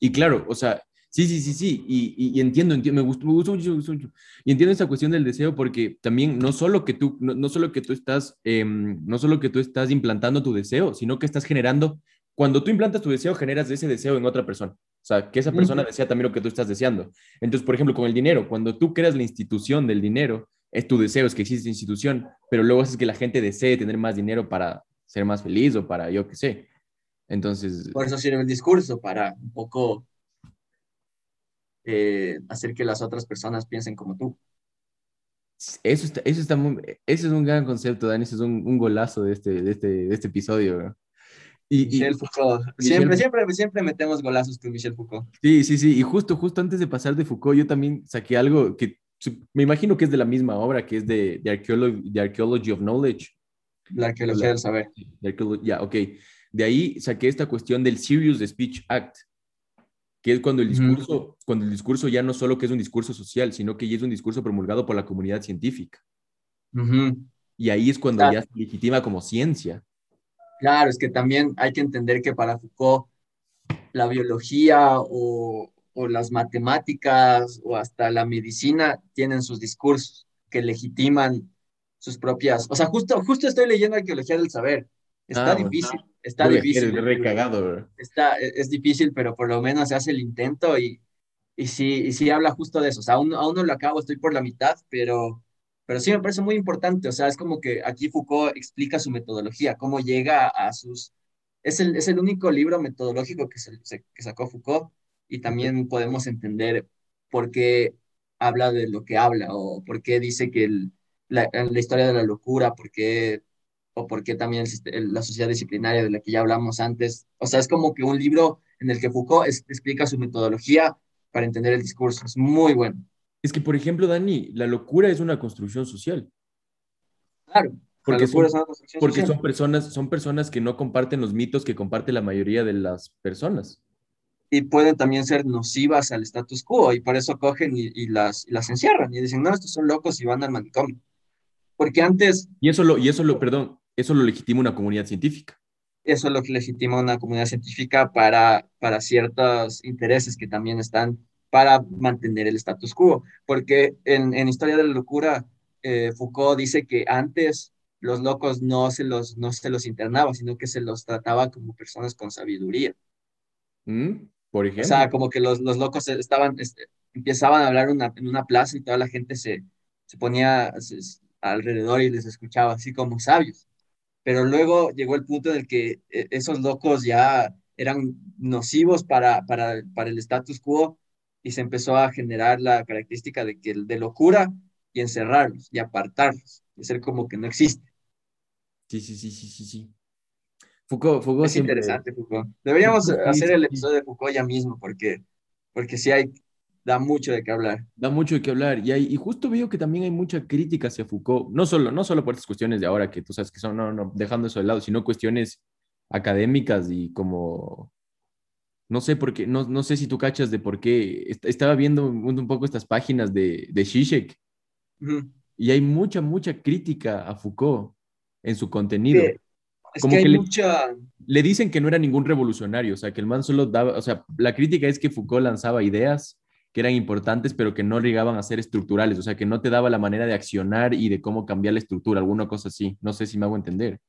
Y claro, o sea, sí, sí, sí, sí, y, y, entiendo, entiendo, me gustó, me gustó mucho, me gustó mucho, Y entiendo esa cuestión del deseo porque también no solo que tú, no, no solo que tú estás, eh, no solo que tú estás implantando tu deseo, sino que estás generando, cuando tú implantas tu deseo, generas ese deseo en otra persona. O sea, que esa persona desea también lo que tú estás deseando. Entonces, por ejemplo, con el dinero, cuando tú creas la institución del dinero, es tu deseo, es que existe institución, pero luego haces que la gente desee tener más dinero para ser más feliz o para yo qué sé. Entonces... Por eso sirve el discurso, para un poco eh, hacer que las otras personas piensen como tú. Eso está, eso está muy, ese es un gran concepto, Dani, ese es un, un golazo de este, de este, de este episodio. Y, Michel Foucault. Siempre, siempre, siempre metemos golazos con Michel Foucault. Sí, sí, sí. Y justo, justo antes de pasar de Foucault, yo también saqué algo que me imagino que es de la misma obra, que es de, de, Archaeology, of Knowledge. La arqueología del saber. Ya, ok. De ahí saqué esta cuestión del Serious Speech Act, que es cuando el discurso, cuando el discurso ya no solo que es un discurso social, sino que ya es un discurso promulgado por la comunidad científica. Y ahí es cuando ya se legitima como ciencia. Claro, es que también hay que entender que para Foucault la biología o, o las matemáticas o hasta la medicina tienen sus discursos que legitiman sus propias, o sea, justo, justo estoy leyendo arqueología del saber. Está ah, difícil, está difícil. está, es difícil, pero por lo menos se hace el intento y, y sí, y sí habla justo de eso. O sea, aún, aún no lo acabo, estoy por la mitad, pero, pero sí me parece muy importante. O sea, es como que aquí Foucault explica su metodología, cómo llega a sus... Es el, es el único libro metodológico que, se, que sacó Foucault y también podemos entender por qué habla de lo que habla o por qué dice que la, la, historia de la locura, por qué, o por qué también la sociedad disciplinaria de la que ya hablamos antes. O sea, es como que un libro en el que Foucault explica su metodología para entender el discurso. Es muy bueno. Es que, por ejemplo, Dani, la locura es una construcción social. Claro. Porque, son, es una construcción porque social. son, personas, son personas que no comparten los mitos que comparte la mayoría de las personas. Y pueden también ser nocivas al status quo y por eso cogen y, y las, y las encierran y dicen, no, estos son locos y van al manicomio. Porque antes Y eso lo, y eso lo, perdón, eso lo legitima una comunidad científica. eso es lo que legitima una comunidad científica para, para ciertos intereses que también están para mantener el status quo. Porque en, en Historia de la Locura, eh, Foucault dice que antes los locos no se los, no se los internaba, sino que se los trataba como personas con sabiduría. ¿Mm? Por O ejemplo. sea, como que los, los locos estaban, este, empezaban a hablar una, en una plaza y toda la gente se, se ponía se- alrededor y les escuchaba así como sabios. Pero luego llegó el punto en el que eh, esos locos ya eran nocivos para, para, para el status quo y se empezó a generar la característica de, que, de locura y encerrarlos y apartarlos y hacer como que no existe. Sí, sí, sí, sí, sí, sí. Foucault, Foucault Es siempre... interesante, Foucault. Deberíamos Sí, hacer sí, el sí. episodio de Foucault ya mismo porque, porque sí hay, da mucho de qué hablar. Da mucho de qué hablar. Y, hay, y justo veo que también hay mucha crítica hacia Foucault, no solo, no solo por estas cuestiones de ahora, que tú sabes que son, no, no, dejando eso de lado, sino cuestiones académicas y como, no sé por qué, no, no sé si tú cachas de por qué, Est- estaba viendo un, poco estas páginas de, de Zizek y hay mucha, mucha crítica a Foucault en su contenido. Que- es Como que hay que le- mucha, Le dicen que no era ningún revolucionario, o sea, que el man solo daba, o sea, la crítica es que Foucault lanzaba ideas que eran importantes, pero que no llegaban a ser estructurales, o sea, que no te daba la manera de accionar y de cómo cambiar la estructura, alguna cosa así. No sé si me hago entender.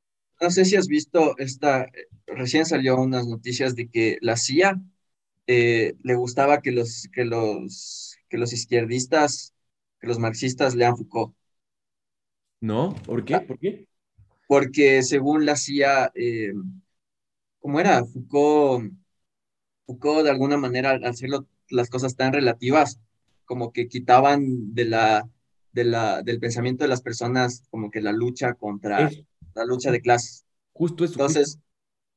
no sé si has visto esta, recién salió unas noticias de que la CIA eh, le gustaba que los, que los, que los izquierdistas, que los marxistas lean Foucault, ¿No? ¿Por qué? ¿Por qué? Porque según la CIA, eh, ¿cómo era? Foucault, Foucault de alguna manera al hacerlo las cosas tan relativas, como que quitaban de la, de la, del pensamiento de las personas como que la lucha contra Es la lucha de clases. justo eso. Entonces,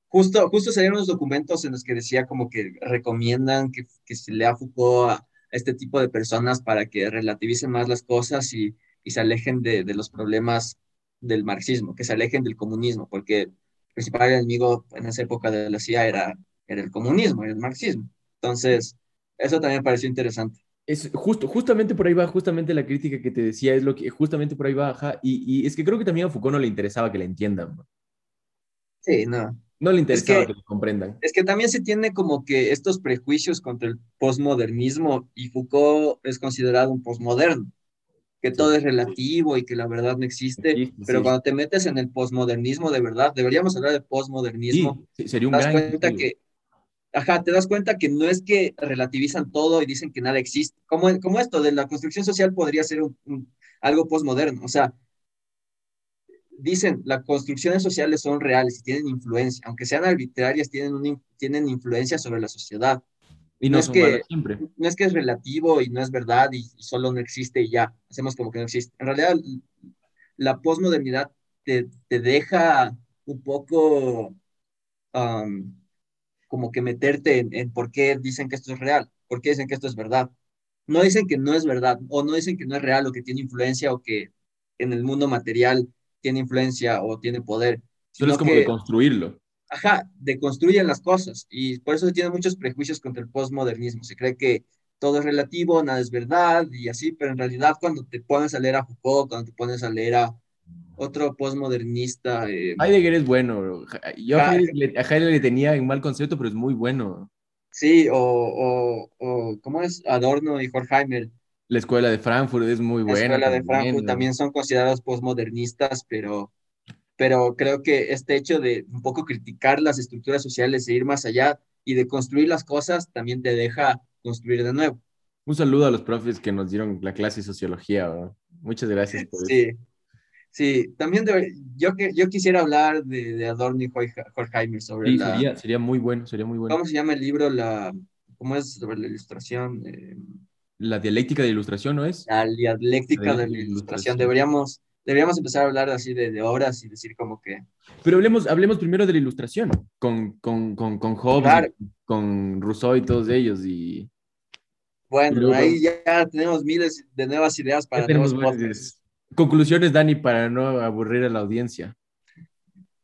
justo, justo salieron unos documentos en los que decía como que recomiendan que, que se lea Foucault a, a este tipo de personas para que relativicen más las cosas y, y se alejen de, de los problemas del marxismo, que se alejen del comunismo, porque el principal enemigo en esa época de la CIA era, era el comunismo, era el marxismo. Entonces, eso también me pareció interesante. Es justo, justamente por ahí va, justamente la crítica que te decía, es lo que justamente por ahí va, ajá, y, y es que creo que también a Foucault no le interesaba que le entiendan. Sí, no. No le interesaba que- que lo comprendan. Es que también se tiene como que estos prejuicios contra el posmodernismo y Foucault es considerado un posmoderno, que todo es relativo y que la verdad no existe, pero sí. cuando te metes en el posmodernismo de verdad, deberíamos hablar de posmodernismo, sería un te das gran cuenta que, ajá, te das cuenta que no es que relativizan todo y dicen que nada existe, como, como esto de la construcción social podría ser un- un- algo posmoderno, o sea, dicen, las construcciones sociales son reales y tienen influencia, aunque sean arbitrarias, tienen, tienen influencia sobre la sociedad. Y no no es son que- siempre. No es que es relativo y no es verdad y, y solo no existe y ya, hacemos como que no existe. En realidad, la posmodernidad te, te deja un poco um, como que meterte en, en por qué dicen que esto es real, por qué dicen que esto es verdad. No dicen que no es verdad, o no dicen que no es real, o que tiene influencia, o que en el mundo material tiene influencia o tiene poder, Solo es como que, de construirlo. Ajá, deconstruyen las cosas, y por eso se tienen muchos prejuicios contra el postmodernismo. Se cree que todo es relativo, nada es verdad, y así, pero en realidad cuando te pones a leer a Foucault, cuando te pones a leer a otro postmodernista, eh, Heidegger es bueno. Yo a Heidegger, le- a Heidegger le tenía en mal concepto, pero es muy bueno. sí, o, o, o, ¿cómo es? Adorno y Horkheimer, La escuela de Frankfurt es muy la buena. escuela de también, Frankfurt ¿no? también son considerados postmodernistas, pero, pero creo que este hecho de un poco criticar las estructuras sociales e ir más allá y de construir las cosas también te deja construir de nuevo. Un saludo a los profes que nos dieron la clase de sociología. ¿no? Muchas gracias por eso. Sí, sí, también debe- yo, yo quisiera hablar de, de Adorno y Horkhe- Horkheimer sobre Sí, la, sería, sería muy bueno, sería muy bueno. ¿cómo se llama el libro? La, ¿cómo es sobre la ilustración? Eh, La dialéctica de ilustración, ¿no es? la dialéctica La de la ilustración. ilustración. Deberíamos, deberíamos empezar a hablar así de, de obras y decir como que, Pero hablemos, hablemos primero de la ilustración, con, con, con, con Hobbes, Claro. con Rousseau y todos ellos. Y bueno, ahí ya tenemos miles de nuevas ideas para nuevos podcasts. Conclusiones, Dani, para no aburrir a la audiencia.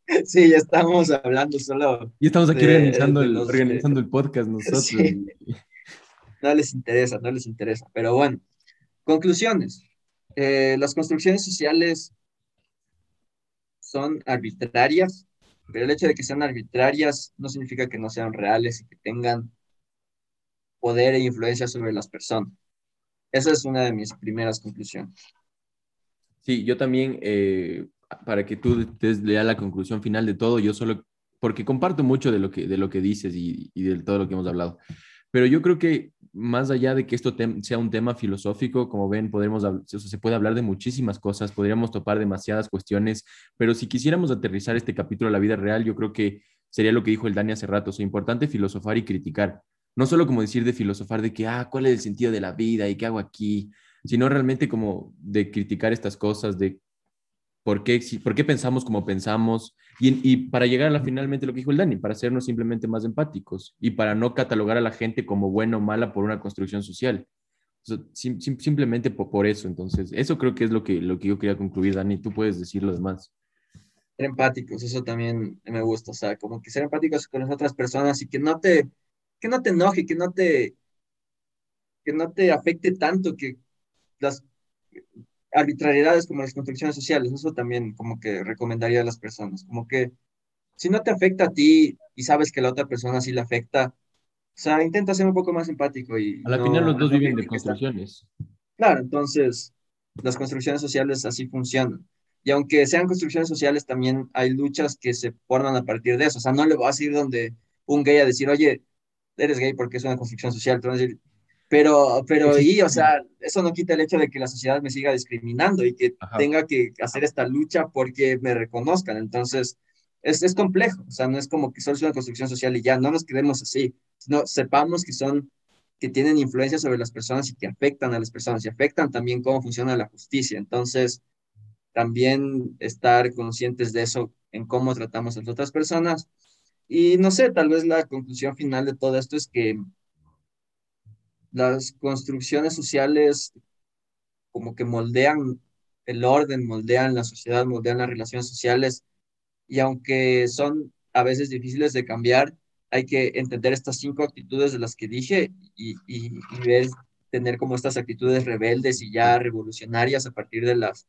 Sí, ya estamos hablando solo. Y estamos aquí organizando, el, organizando el podcast nosotros. No les interesa, no les interesa. Pero bueno, conclusiones. Eh, las construcciones sociales son arbitrarias, pero el hecho de que sean arbitrarias no significa que no sean reales y que tengan poder e influencia sobre las personas. Esa es una de mis primeras conclusiones. Sí, yo también, eh, para que tú des lea la conclusión final de todo, yo solo, porque comparto mucho de lo que, de lo que dices y de todo lo que hemos hablado, pero yo creo que más allá de que esto sea un tema filosófico, como ven, podemos, se puede hablar de muchísimas cosas, podríamos topar demasiadas cuestiones, pero si quisiéramos aterrizar este capítulo a la vida real, yo creo que sería lo que dijo el Dani hace rato, es importante filosofar y criticar. No solo como decir de filosofar de que, ah, ¿cuál es el sentido de la vida y qué hago aquí? Sino realmente como de criticar estas cosas, de por qué, por qué pensamos como pensamos y, para llegar a la, finalmente lo que dijo el Dani, para hacernos simplemente más empáticos y para no catalogar a la gente como buena o mala por una construcción social. simplemente por, eso, entonces, eso creo que es lo que, lo que yo quería concluir, Dani, tú puedes decir lo demás. Ser empáticos, eso también me gusta, o sea, como que ser empáticos con las otras personas y que no te, que no te enoje, que no te, que no te afecte tanto que las arbitrariedades como las construcciones sociales, eso también como que recomendaría a las personas, como que si no te afecta a ti y sabes que la otra persona sí le afecta, o sea, intenta ser un poco más empático y... A la final los dos viven de construcciones. Claro, entonces las construcciones sociales así funcionan. Y aunque sean construcciones sociales, también hay luchas que se forman a partir de eso. O sea, no le vas a ir donde un gay a decir, oye, eres gay porque es una construcción social. Te van a decir, pero, pero, y, o sea, eso no quita el hecho de que la sociedad me siga discriminando y que tenga que hacer esta lucha porque me reconozcan. Entonces, es, es complejo, o sea, no es como que solo es una construcción social y ya, no nos quedemos así, sino sepamos que son, que tienen influencia sobre las personas y que afectan a las personas y afectan también cómo funciona la justicia. Entonces, también estar conscientes de eso en cómo tratamos a las otras personas. Y no sé, tal vez la conclusión final de todo esto es que las construcciones sociales como que moldean el orden, moldean la sociedad, moldean las relaciones sociales y aunque son a veces difíciles de cambiar, hay que entender estas cinco actitudes de las que dije y, y, ver, tener como estas actitudes rebeldes y ya revolucionarias a partir de las,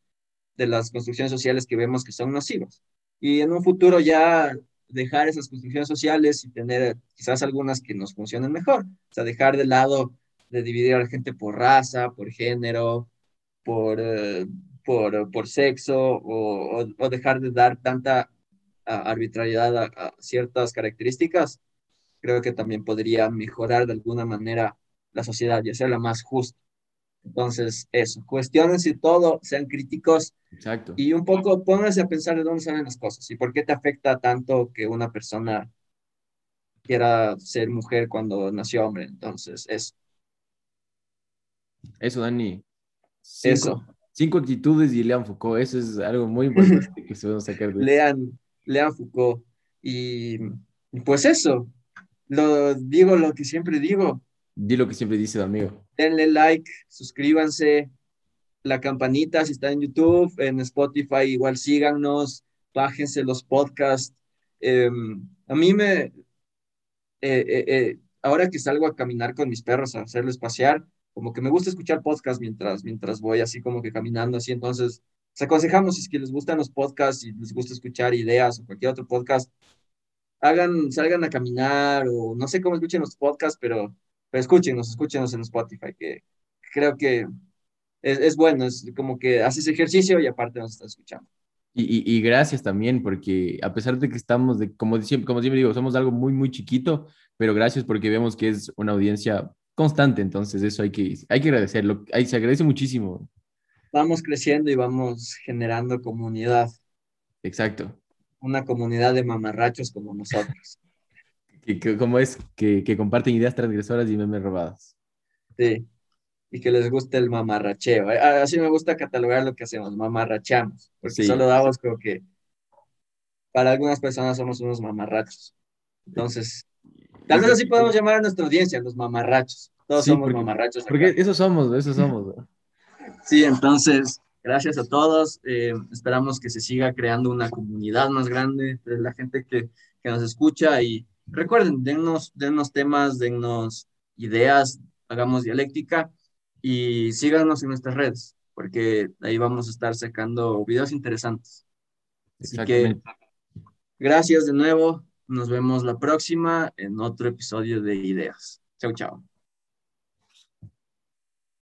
de las construcciones sociales que vemos que son nocivas. Y en un futuro ya dejar esas construcciones sociales y tener quizás algunas que nos funcionen mejor, o sea, dejar de lado de dividir a la gente por raza, por género, por, eh, por, por, sexo, o, o, dejar de dar tanta arbitrariedad a, ciertas características, creo que también podría mejorar de alguna manera la sociedad y hacerla más justa. Entonces, eso, cuestionen si todo, sean críticos. Exacto. Y un poco pónganse a pensar de dónde salen las cosas y por qué te afecta tanto que una persona quiera ser mujer cuando nació hombre. Entonces, eso. Eso, Dani. Cinco, Eso. Cinco actitudes y lean Foucault. Eso es algo muy importante que se van a sacar de Lean, lean Foucault. Y pues eso. Lo digo lo que siempre digo. Di lo que siempre dice amigo. Denle like, suscríbanse, la campanita si está en YouTube, en Spotify, igual síganos, bájense los podcasts. Em, a mí me, eh, eh, eh, ahora que salgo a caminar con mis perros, a hacerles pasear, como que me gusta escuchar podcasts mientras, mientras voy así como que caminando así, entonces, les aconsejamos si es que les gustan los podcasts y les gusta escuchar ideas o cualquier otro podcast, hagan, salgan a caminar o no sé cómo escuchen los podcasts, pero, pero escúchenos, escúchenos en Spotify, que creo que es, es bueno, es como que haces ejercicio y aparte nos estás escuchando. Y, y, y, gracias también, porque a pesar de que estamos, de, como, siempre, como siempre digo, somos algo muy, muy chiquito, pero gracias porque vemos que es una audiencia constante, entonces eso hay que, hay que agradecerlo, ahí se agradece muchísimo. Vamos creciendo y vamos generando comunidad. Exacto. Una comunidad de mamarrachos como nosotros. que, como es, que, que, comparten ideas transgresoras y memes robadas. Sí, y que les guste el mamarracheo. Eh, así me gusta catalogar lo que hacemos, mamarrachamos, porque solo damos como que para algunas personas somos unos mamarrachos. Entonces, Tal vez así podemos llamar a nuestra audiencia, los mamarrachos. Todos somos mamarrachos. Porque eso somos, eso somos. Sí, entonces, Gracias a todos. Eh, esperamos que se siga creando una comunidad más grande entre la gente que, que nos escucha y recuerden, dennos, dennos temas, dennos ideas, hagamos dialéctica y síganos en nuestras redes, porque ahí vamos a estar sacando videos interesantes. Así que gracias de nuevo. Nos vemos la próxima en otro episodio de Ideas. Chao, chao.